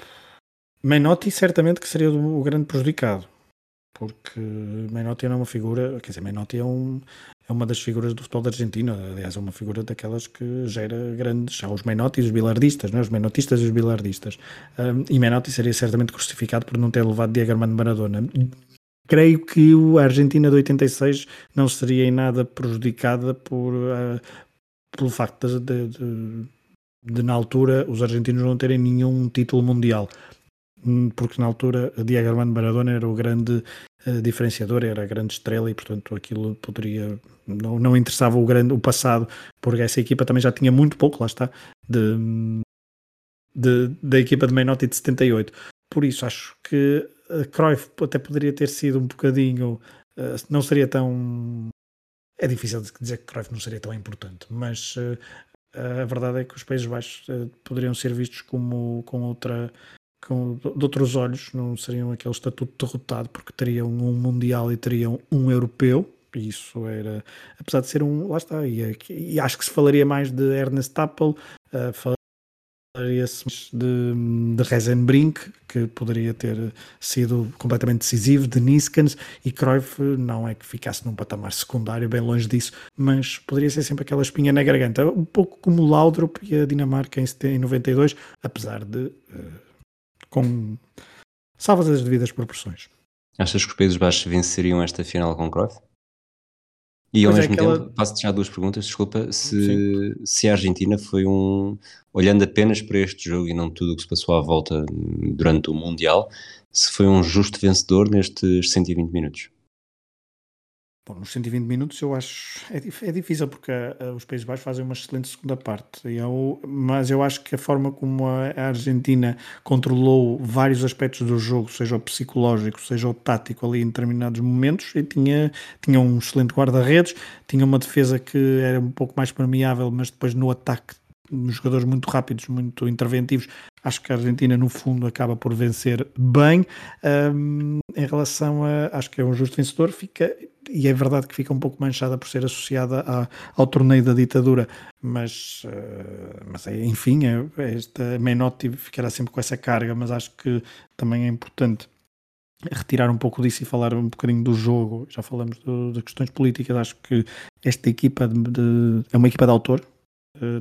Menotti certamente que seria o grande prejudicado, porque Menotti é uma figura, quer dizer, Menotti é, um, é uma das figuras do futebol da Argentina, aliás é uma figura daquelas que gera grandes, há os Menotti e os bilardistas, não é? os Menotistas e os bilardistas, um, e Menotti seria certamente crucificado por não ter levado Diego Armando Maradona. Creio que a Argentina de 86 não seria em nada prejudicada por, uh, pelo facto de, de, de, na altura, os argentinos não terem nenhum título mundial hum, porque na altura Diego Armando Maradona era o grande uh, diferenciador, era a grande estrela e portanto aquilo poderia não, não interessava o grande o passado, porque essa equipa também já tinha muito pouco, lá está, de, de da equipa de Menotti de 78. Por isso acho que a Cruyff até poderia ter sido um bocadinho, uh, não seria tão é difícil dizer que Cruyff não seria tão importante, mas uh, a verdade é que os Países Baixos poderiam ser vistos como com outra com, de outros olhos, não seriam aquele estatuto derrotado porque teriam um mundial e teriam um europeu, isso era, apesar de ser um, lá está, e, e acho que se falaria mais de Ernest Tappel, uh, falaria-se de, de Rezenbrink, que poderia ter sido completamente decisivo, de Niskens, e Cruyff não é que ficasse num patamar secundário, bem longe disso, mas poderia ser sempre aquela espinha na garganta, um pouco como Laudrup e a Dinamarca em 92, apesar de... Uh, com salvas as devidas proporções. Achas que os Países Baixos venceriam esta final com Cruyff? E ao pois é mesmo é aquela... tempo, faço-te já duas perguntas, desculpa, se, se a Argentina foi um, olhando apenas para este jogo e não tudo o que se passou à volta durante o Mundial, se foi um justo vencedor nestes 120 minutos. Bom, nos 120 minutos eu acho é, é difícil porque uh, os Países Baixos fazem uma excelente segunda parte, eu, mas eu acho que a forma como a, a, Argentina controlou vários aspectos do jogo, seja o psicológico, seja o tático ali em determinados momentos, e tinha, tinha um excelente guarda-redes, tinha uma defesa que era um pouco mais permeável, mas depois no ataque jogadores muito rápidos, muito interventivos. Acho que a Argentina, no fundo, acaba por vencer bem. Um, em relação a. Acho que é um justo vencedor, fica. E é verdade que fica um pouco manchada por ser associada a, ao torneio da ditadura, mas, uh, mas é, enfim, é, esta Menotti ficará sempre com essa carga. Mas acho que também é importante retirar um pouco disso e falar um bocadinho do jogo. Já falamos de questões políticas. Acho que esta equipa de, de, é uma equipa de autor,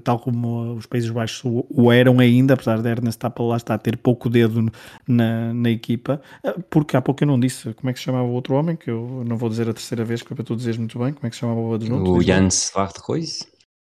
tal como os Países Baixos o, eram ainda, apesar de Ernest Tapal lá está a ter pouco dedo na, na equipa. Uh, porque há pouco eu não disse como é que se chamava o outro homem, que eu não vou dizer a terceira vez, que é para tu dizeres muito bem. Como é que se chamava o outro O Jans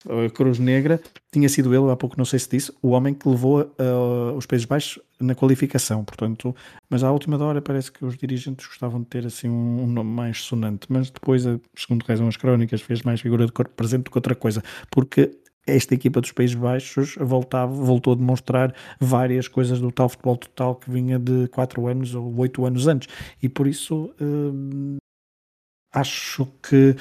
a Cruz Negra, tinha sido ele, há pouco não sei se disse, o homem que levou uh, os Países Baixos na qualificação, portanto, mas à última hora parece que os dirigentes gostavam de ter assim um, um nome mais sonante, mas depois, segundo rezam as crónicas, fez mais figura de corpo presente do que outra coisa, porque esta equipa dos Países Baixos voltava, voltou a demonstrar várias coisas do tal futebol total que vinha de 4 anos ou 8 anos antes, e por isso... Uh, acho que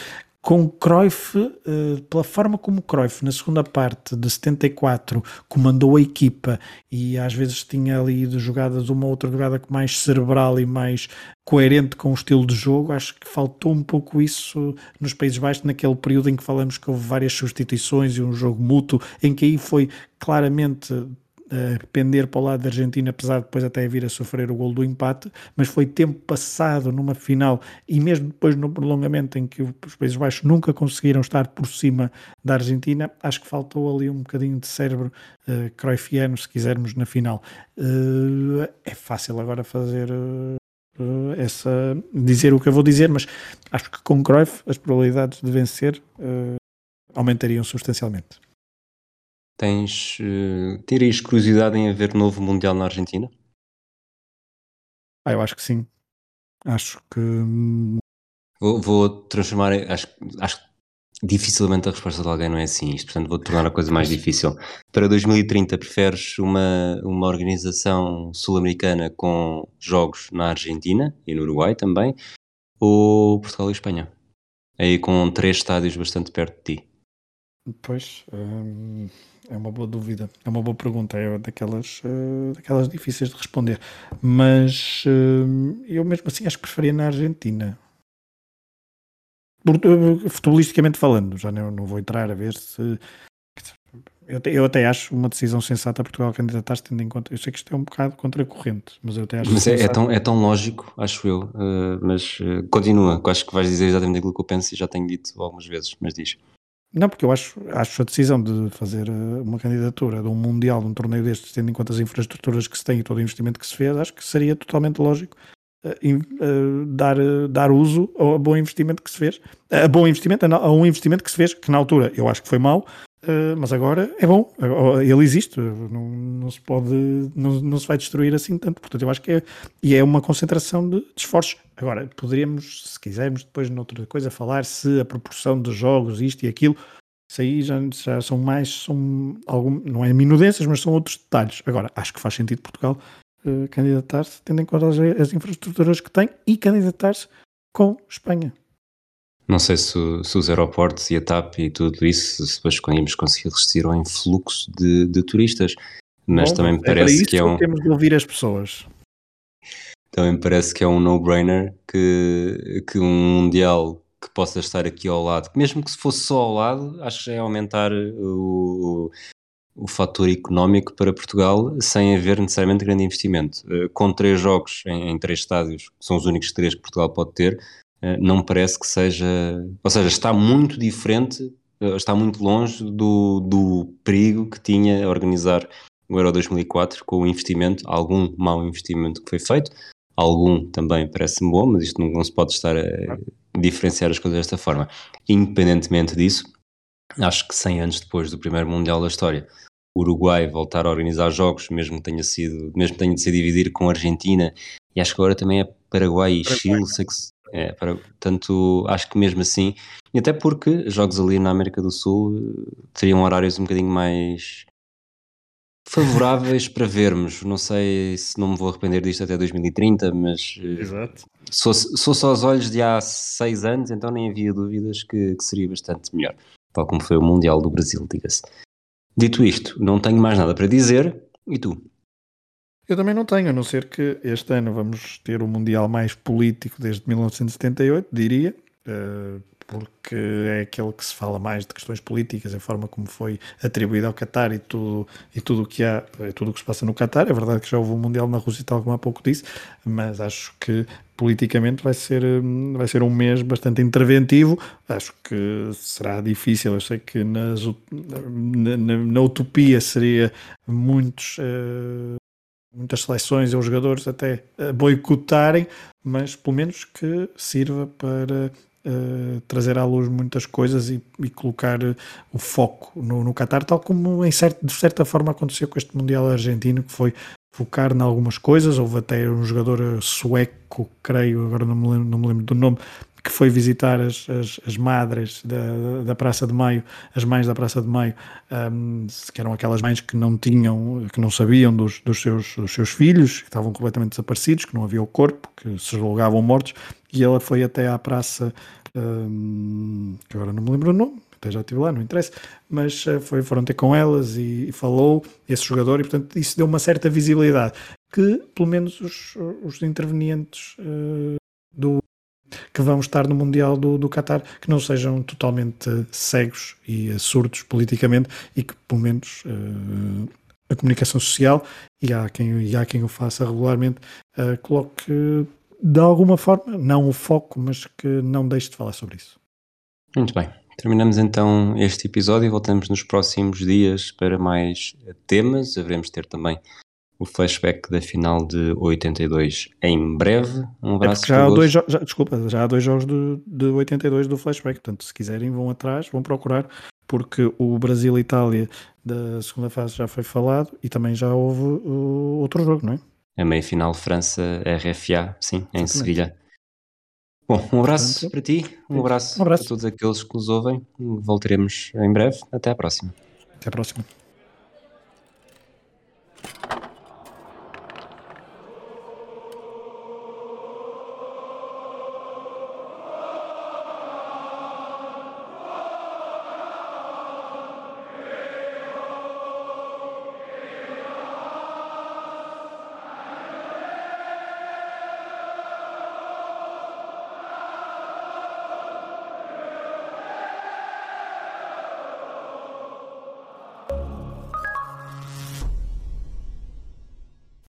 com Cruyff, eh, pela forma como Cruyff na segunda parte de 74 comandou a equipa e às vezes tinha ali de jogadas uma outra jogada mais cerebral e mais coerente com o estilo de jogo, acho que faltou um pouco isso nos Países Baixos naquele período em que falamos que houve várias substituições e um jogo mútuo, em que aí foi claramente a pender para o lado da Argentina, apesar de depois até vir a sofrer o gol do empate, mas foi tempo passado numa final e mesmo depois no prolongamento em que os Países Baixos nunca conseguiram estar por cima da Argentina, acho que faltou ali um bocadinho de cérebro uh, se quisermos, na final. Uh, é fácil agora fazer essa dizer o que eu vou dizer, mas acho que com Cruyff as probabilidades de vencer uh, aumentariam substancialmente. Tens, uh, terias curiosidade em haver novo Mundial na Argentina? Ah, eu acho que sim. Acho que. Vou, vou transformar. Acho, acho que dificilmente a resposta de alguém não é assim isto, portanto vou tornar a coisa mais difícil. Para 2030, preferes uma, uma organização sul-americana com jogos na Argentina e no Uruguai também, ou Portugal e Espanha? Aí com três estádios bastante perto de ti. Pois. Hum é uma boa dúvida, é uma boa pergunta, é daquelas, uh, daquelas difíceis de responder. Mas uh, eu mesmo assim acho que preferia na Argentina. Uh, futebolisticamente falando, já não, não vou entrar a ver se. Eu, eu até acho uma decisão sensata Portugal candidatar-se tendo em conta. Eu sei que isto é um bocado contracorrente, mas eu até acho. Mas é, é, tão, é tão lógico, acho eu. Uh, mas continua, acho que vais dizer exatamente aquilo que eu penso e já tenho dito algumas vezes, mas diz. Não, porque eu acho, acho a decisão de fazer eh, uma candidatura de um Mundial, de um torneio destes, tendo em conta as infraestruturas que se tem e todo o investimento que se fez, acho que seria totalmente lógico uh, uh, dar, uh, dar uso ao bom investimento que se fez, a bom investimento, a, um investimento que se fez, que na altura eu acho que foi mau, mas agora é bom, ele existe, não, não se pode, não, não se vai destruir assim tanto, portanto eu acho que é, e é uma concentração de, de esforços. Agora, poderíamos, se quisermos, depois noutra coisa, falar se a proporção de jogos, isto e aquilo, isso aí já, já são mais, são algum, não é minudências, mas são outros detalhes. Agora, acho que faz sentido Portugal uh, candidatar-se, tendo em conta as, as infraestruturas que tem e candidatar-se com Espanha. Não sei se, se, os aeroportos e a TAP e tudo isso, se depois conseguimos conseguir resistir ao influxo de, de turistas, mas Bom, também me é parece que é um. Temos de ouvir as pessoas. Também me parece que é um no-brainer que, que um Mundial que possa estar aqui ao lado, mesmo que se fosse só ao lado, acho que é aumentar o, o fator económico para Portugal sem haver necessariamente grande investimento. Eh, com três jogos em, em três estádios, que são os únicos três que Portugal pode ter, não me parece que seja. Ou seja, está muito diferente, eh, está muito longe do, do perigo que tinha a organizar o Euro 2004 com o investimento, algum mau investimento que foi feito, algum também parece-me bom, mas isto não, não, se pode estar a diferenciar as coisas desta forma. Independentemente disso, acho que 100 anos depois do primeiro Mundial da história, o Uruguai voltar a organizar jogos, mesmo que tenha sido, mesmo que tenha de se dividir com a Argentina, e acho que agora também é Paraguai e Chile, sei que é, para, portanto, acho que mesmo assim, e até porque jogos ali na América do Sul eh, teriam horários um bocadinho mais favoráveis para vermos. Não sei se não me vou arrepender disto até 2030, mas eh, Exato. Sou, sou só aos olhos de há seis anos, então nem havia dúvidas que, que seria bastante melhor, tal como foi o Mundial do Brasil, diga-se. Dito isto, não tenho mais nada para dizer. E tu? Eu também não tenho, a não ser que este ano vamos ter o Mundial mais político desde 1978, diria. Uh, porque é aquele que se fala mais de questões políticas, a forma como foi atribuído ao Qatar e tudo e tudo o que há, tudo o que se passa no Qatar. É verdade que já houve um mundial na Rússia tal como há pouco disse, mas acho que politicamente vai ser vai ser um mês bastante interventivo. Acho que será difícil. Eu sei que nas, na, na, na utopia seria muitos uh, muitas seleções ou jogadores até boicotarem, mas pelo menos que sirva para uh, trazer à luz muitas coisas e, e colocar uh, o foco no, no Qatar, tal como em certo, de certa forma aconteceu com este Mundial Argentino, que foi focar em algumas coisas. Houve até um jogador sueco, creio, agora não me lembro, não me lembro do nome, que foi visitar as, as, as madres da, da Praça de Maio, as mães da Praça de Maio, um, que eram aquelas mães que não tinham, que não sabiam dos, dos, seus, dos seus filhos, que estavam completamente desaparecidos, que não havia o corpo, que se julgavam mortos, e ela foi até à praça, um, que agora não me lembro o nome, até já estive lá, não interessa, mas uh, foi, foram ter com elas e, e, falou esse jogador, e portanto isso deu uma certa visibilidade, que pelo menos os, os intervenientes uh, do que vão estar no Mundial do, do Qatar, que não sejam totalmente cegos e surdos politicamente e que, pelo menos, uh, a comunicação social, e há quem, e há quem o faça regularmente, uh, coloque de alguma forma, não o foco, mas que não deixe de falar sobre isso. Muito bem. Terminamos então este episódio e voltamos nos próximos dias para mais temas. Haveremos ter também o flashback da final de 82 em breve. Um é abraço. É já há dois, já, desculpa, já há dois jogos de, de 82 do flashback, portanto, se quiserem, vão atrás, vão procurar, porque o Brasil-Itália da segunda fase já foi falado e também já houve uh, outro jogo, não é? A meia final França-RFA, sim, em Sevilha. Bom, um abraço Portanto, para ti, um abraço, um abraço, para todos aqueles que nos ouvem. Voltaremos em breve. Até à próxima. Até à próxima.